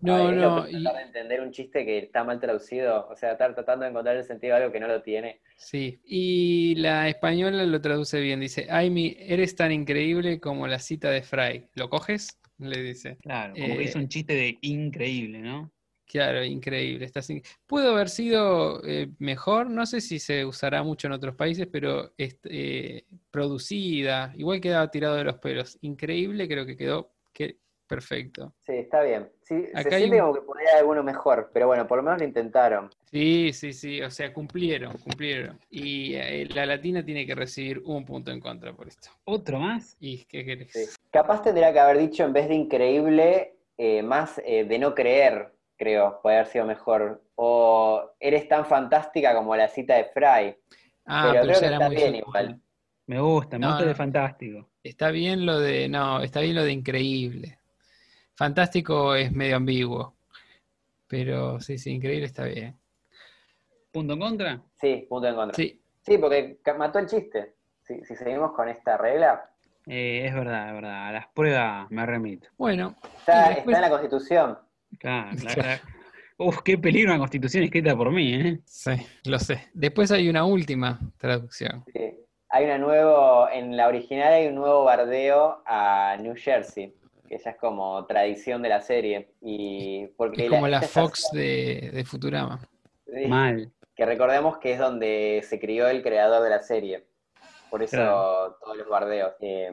No, es no, y- tratar de entender un chiste que está mal traducido, o sea, estar tratando de encontrar el sentido de algo que no lo tiene. Sí, y la española lo traduce bien, dice, Amy, eres tan increíble como la cita de Fry. ¿Lo coges? Le dice. Claro, como que Eh, hizo un chiste de increíble, ¿no? Claro, increíble. Estás in- Pudo haber sido eh, mejor, no sé si se usará mucho en otros países, pero est- eh, producida, igual quedaba tirado de los pelos. Increíble, creo que quedó que, perfecto. Sí, está bien. Sí, Acá se siente un- como que podría haber alguno mejor, pero bueno, por lo menos lo intentaron. Sí, sí, sí, o sea, cumplieron, cumplieron. Y eh, la latina tiene que recibir un punto en contra por esto. ¿Otro más? ¿Y qué querés? Sí. Capaz tendría que haber dicho en vez de increíble, eh, más eh, de no creer, creo, puede haber sido mejor. O eres tan fantástica como la cita de Fry. Ah, pero pero creo ya que era está muy bien igual. Me gusta, me No, gusta de fantástico. Está bien lo de, no, está bien lo de increíble. Fantástico es medio ambiguo. Pero sí, sí, increíble está bien. ¿Punto en contra? Sí, punto en contra. Sí, Sí, porque mató el chiste. Si, si seguimos con esta regla, Eh, es verdad, es verdad. A las pruebas me remito. bueno, está, Y después- está en la Constitución. Claro, la- la- Uf, qué peligro una constitución escrita por mí, ¿eh? sí, lo sé. Después hay una última traducción. Sí. Hay una nuevo, en la original hay un nuevo bardeo a New Jersey, que ya es como tradición de la serie. Y porque Es como la Fox de, de Futurama. Mal. que recordemos que es donde se crió el creador de la serie. Por eso Claro. todos los bardeos. Eh,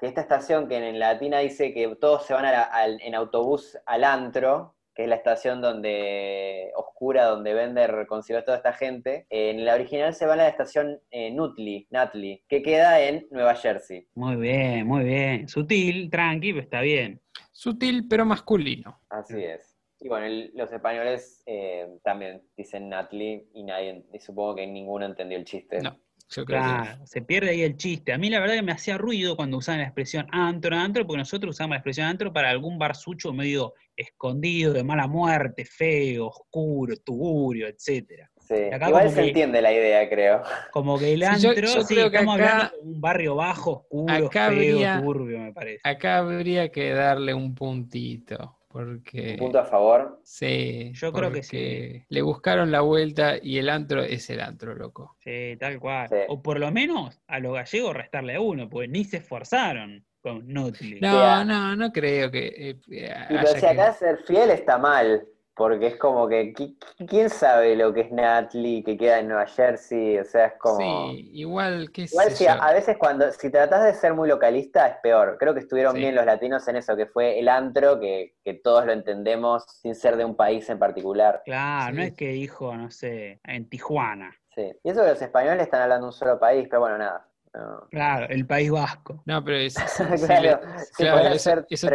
que esta estación que en latina dice que todos se van a la- al- en autobús al antro, que es la estación donde oscura, donde Bender consiguió a toda esta gente. en la original se van a la estación eh, Nutley, Nutley, que queda en Nueva Jersey. Muy bien, muy bien. Sutil, tranqui, pero está bien. Sutil pero masculino. Así es. Y bueno, el- los españoles eh, también dicen Nutley y nadie, y supongo que ninguno entendió el chiste. No, yo creo que Claro, se pierde ahí el chiste. A mí la verdad que me hacía ruido cuando usaban la expresión antro, antro, porque nosotros usamos la expresión antro para algún barsucho medio escondido, de mala muerte, feo, oscuro, tugurio, etcétera. Sí. Acá Igual como se que- entiende la idea, creo. Como que el Sí, yo- antro, yo sí, creo que estamos acá- hablando de un barrio bajo, oscuro, feo, habría- turbio, me parece. Acá habría que darle un puntito. Porque. Un punto a favor. Sí. Yo creo que porque Le buscaron la vuelta y el antro es el antro, loco. Sí, tal cual. Sí. O por lo menos a los gallegos restarle a uno, porque ni se esforzaron con Nutley. No, Yeah. no, no creo que. eh, Y pero si que- acá ser fiel está mal, porque es como que, qui- ¿quién sabe lo que es Natalie, que queda en Nueva Jersey? O sea, es como... Sí, igual, qué Igual yo. a a veces cuando, si tratás de ser muy localista es peor. Creo que estuvieron Sí. bien los latinos en eso, que fue el antro, que, que todos lo entendemos sin ser de un país en particular. Claro, no es que dijo, no sé, en Tijuana. Sí. Y eso que los españoles están hablando de un solo país, pero bueno, nada. No. Claro, el País Vasco. No, pero es, si claro, sí, claro, podría eso- ser eso te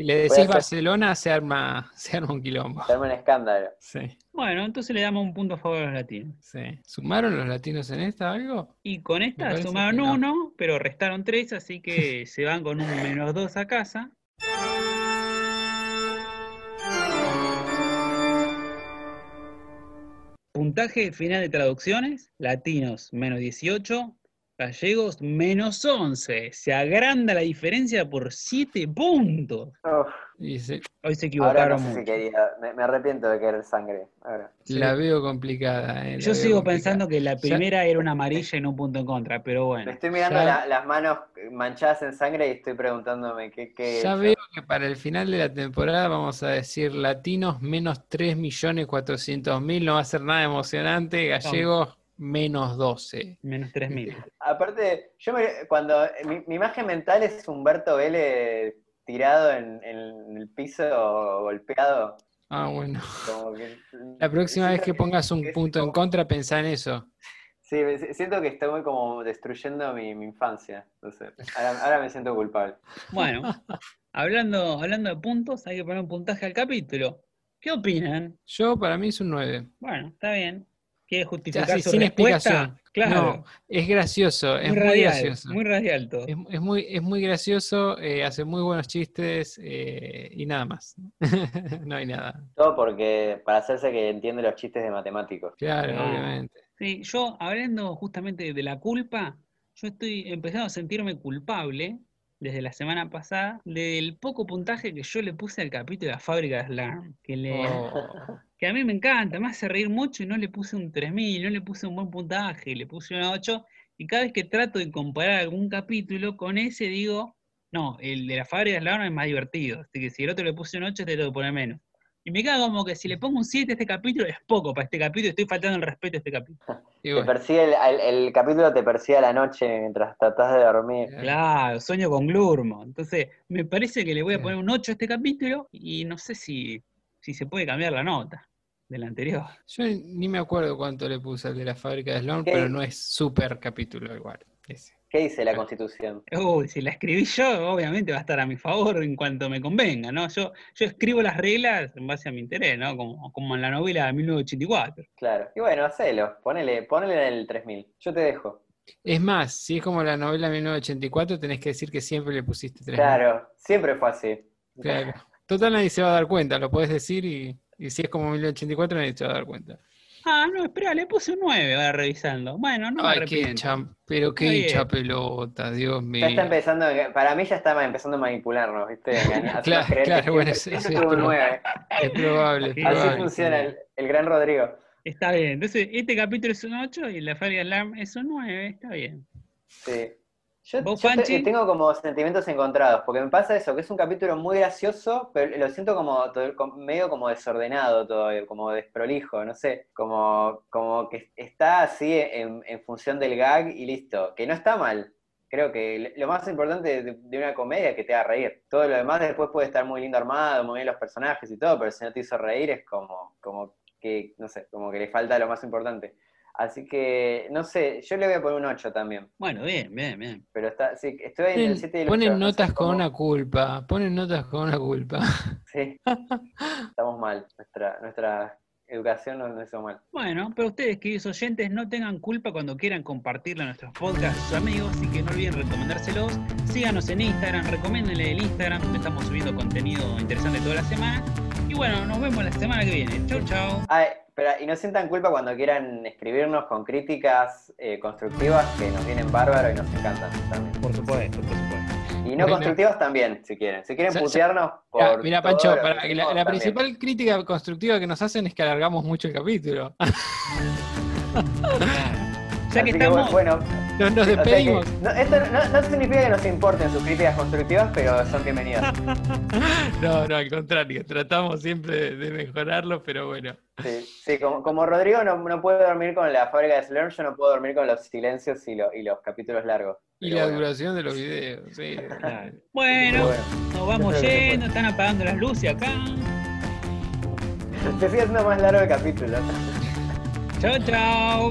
Si le decís Barcelona, se arma, se arma un quilombo. Se arma un escándalo. Sí, Bueno, entonces le damos un punto a favor a los latinos. sí. ¿Sumaron los latinos en esta algo? Y con esta sumaron no. uno, pero restaron tres, así que se van con un menos dos a casa. Puntaje final de traducciones, latinos menos 18, gallegos menos 11. Se agranda la diferencia por 7 puntos. Uf, Y se- Hoy se ahora no equivocaron si mucho. quería, me, me arrepiento de querer sangre. Ahora. la veo complicada. eh, la Yo veo sigo complicada. pensando que la Ya- primera era una amarilla y no un punto en contra, pero Me bueno. estoy mirando la- las manos manchadas en sangre y estoy preguntándome qué, qué Ya hecho. veo que para el final de la temporada vamos a decir latinos menos 3.400.000, no va a ser nada emocionante, gallegos menos 12. Menos 3.000. Aparte, yo me- cuando mi, mi imagen mental es Humberto Vélez tirado en, en el piso golpeado. Ah, bueno. como que- La próxima vez que pongas un punto en contra, pensá en eso. Sí, siento que estoy como destruyendo mi, mi infancia. Entonces, ahora, ahora me siento culpable. Bueno, hablando, hablando de puntos, hay que poner un puntaje al capítulo. ¿Qué opinan? Yo, para mí, es un 9. Bueno, está bien. ¿Quiere Ya, justificar sí, su sin respuesta? explicación. Claro. No, es gracioso, es muy muy radial, gracioso. muy radial todo. Es, es muy, es muy gracioso, eh, hace muy buenos chistes eh, y nada más. no hay nada. Todo porque para hacerse que entiende los chistes de matemáticos. Claro, Ah. obviamente. Sí, yo hablando justamente de la culpa, yo estoy empezando a sentirme culpable desde la semana pasada del poco puntaje que yo le puse al capítulo de la fábrica de Slam. Que, le, Oh. Que a mí me encanta, me hace reír mucho y no le puse un 3000, no le puse un buen puntaje, le puse un 8. Y cada vez que trato de comparar algún capítulo con ese, digo, no, el de la fábrica de Slam es más divertido. Así que si el otro le puse un 8, te lo tengo que poner menos. Y me queda como que si le pongo un 7 a este capítulo, es poco para este capítulo, estoy faltando el respeto a este capítulo. Y Te persigue el, el- el capítulo te persigue a la noche mientras tratás de dormir. Claro, sueño con Glurmo. Entonces, me parece que le voy a poner un 8 a este capítulo y no sé si, si se puede cambiar la nota del anterior. yo ni me acuerdo cuánto le puse al de la fábrica de Sloan, pero no es súper capítulo igual. ese. ¿Qué dice la Constitución? Uy, si la escribí yo, obviamente va a estar a mi favor en cuanto me convenga, ¿no? Yo, yo escribo las reglas en base a mi interés, ¿no? Como, como en la novela de 1984. Claro. Y bueno, hacelo. Ponele, ponele en el 3000. Yo te dejo. Es más, si es como la novela 1984, tenés que decir que siempre le pusiste 3. Claro, siempre fue así. Claro. Total nadie se va a dar cuenta, lo podés decir y, y si es como 1984 nadie se va a dar cuenta. Ah, no, espera, le puse un 9 ahora revisando. Bueno, no me qué hincha, pero qué hincha pelota, Dios mío. Ya está empezando, para mí ya está empezando a manipularnos, ¿viste? Claro, creer que claro, bueno, pero- 9. Es probable, es Así Así probable. funciona el, el gran Rodrigo. Está bien, entonces este capítulo es un 8 y la Fábrica Alarm es un 9, está bien. Sí. Yo, ¿Vos, yo te- Panchi? tengo como sentimientos encontrados, porque me pasa eso, que es un capítulo muy gracioso, pero lo siento como medio como desordenado todo, como desprolijo, no sé, como, como que está así en, en función del gag y listo, que no está mal. Creo que lo más importante de, de una comedia es que te haga reír. Todo lo demás después puede estar muy lindo armado, muy bien los personajes y todo, pero si no te hizo reír es como, como que, no sé, como que le falta lo más importante. Así que, no sé, yo le voy a poner un 8 también. Bueno, bien, bien, bien. Pero está, sí, estoy en el Ponen, 7 y el ponen 8, no sé notas con cómo- una culpa, ponen notas con una culpa. Sí. Estamos mal. Nuestra, nuestra educación nos, nos hizo mal. Bueno, pero ustedes, queridos oyentes, no tengan culpa cuando quieran compartirlo en nuestros podcasts a sus amigos y que no olviden recomendárselos. Síganos en Instagram, recomiéndenle el Instagram, donde estamos subiendo contenido interesante toda la semana. Y bueno, nos vemos la semana que viene. Chau, chau. Ah, pero, y no sientan culpa cuando quieran escribirnos con críticas eh, constructivas que nos vienen bárbaro y nos encantan también. Por supuesto, por supuesto. Y no Bueno. constructivas también, si quieren. Si quieren putearnos Mira, por. mira, Pancho, para- que la, la también. principal crítica constructiva que nos hacen es que alargamos mucho el capítulo. Ya que Así estamos. bueno, No nos o sea que- despedimos. no, esto no, no significa que nos importen sus críticas constructivas, pero son bienvenidas. No, no, al contrario, tratamos siempre de, de mejorarlo, pero bueno. Sí, sí, como, como Rodrigo no, no puede dormir con la fábrica de Slurm, yo no puedo dormir con los silencios y, lo- y los capítulos largos. Y la bueno. duración de los videos, sí. Bueno, nos vamos yendo, están apagando las luces acá. se sigue haciendo más largo el capítulo. Chao, chao.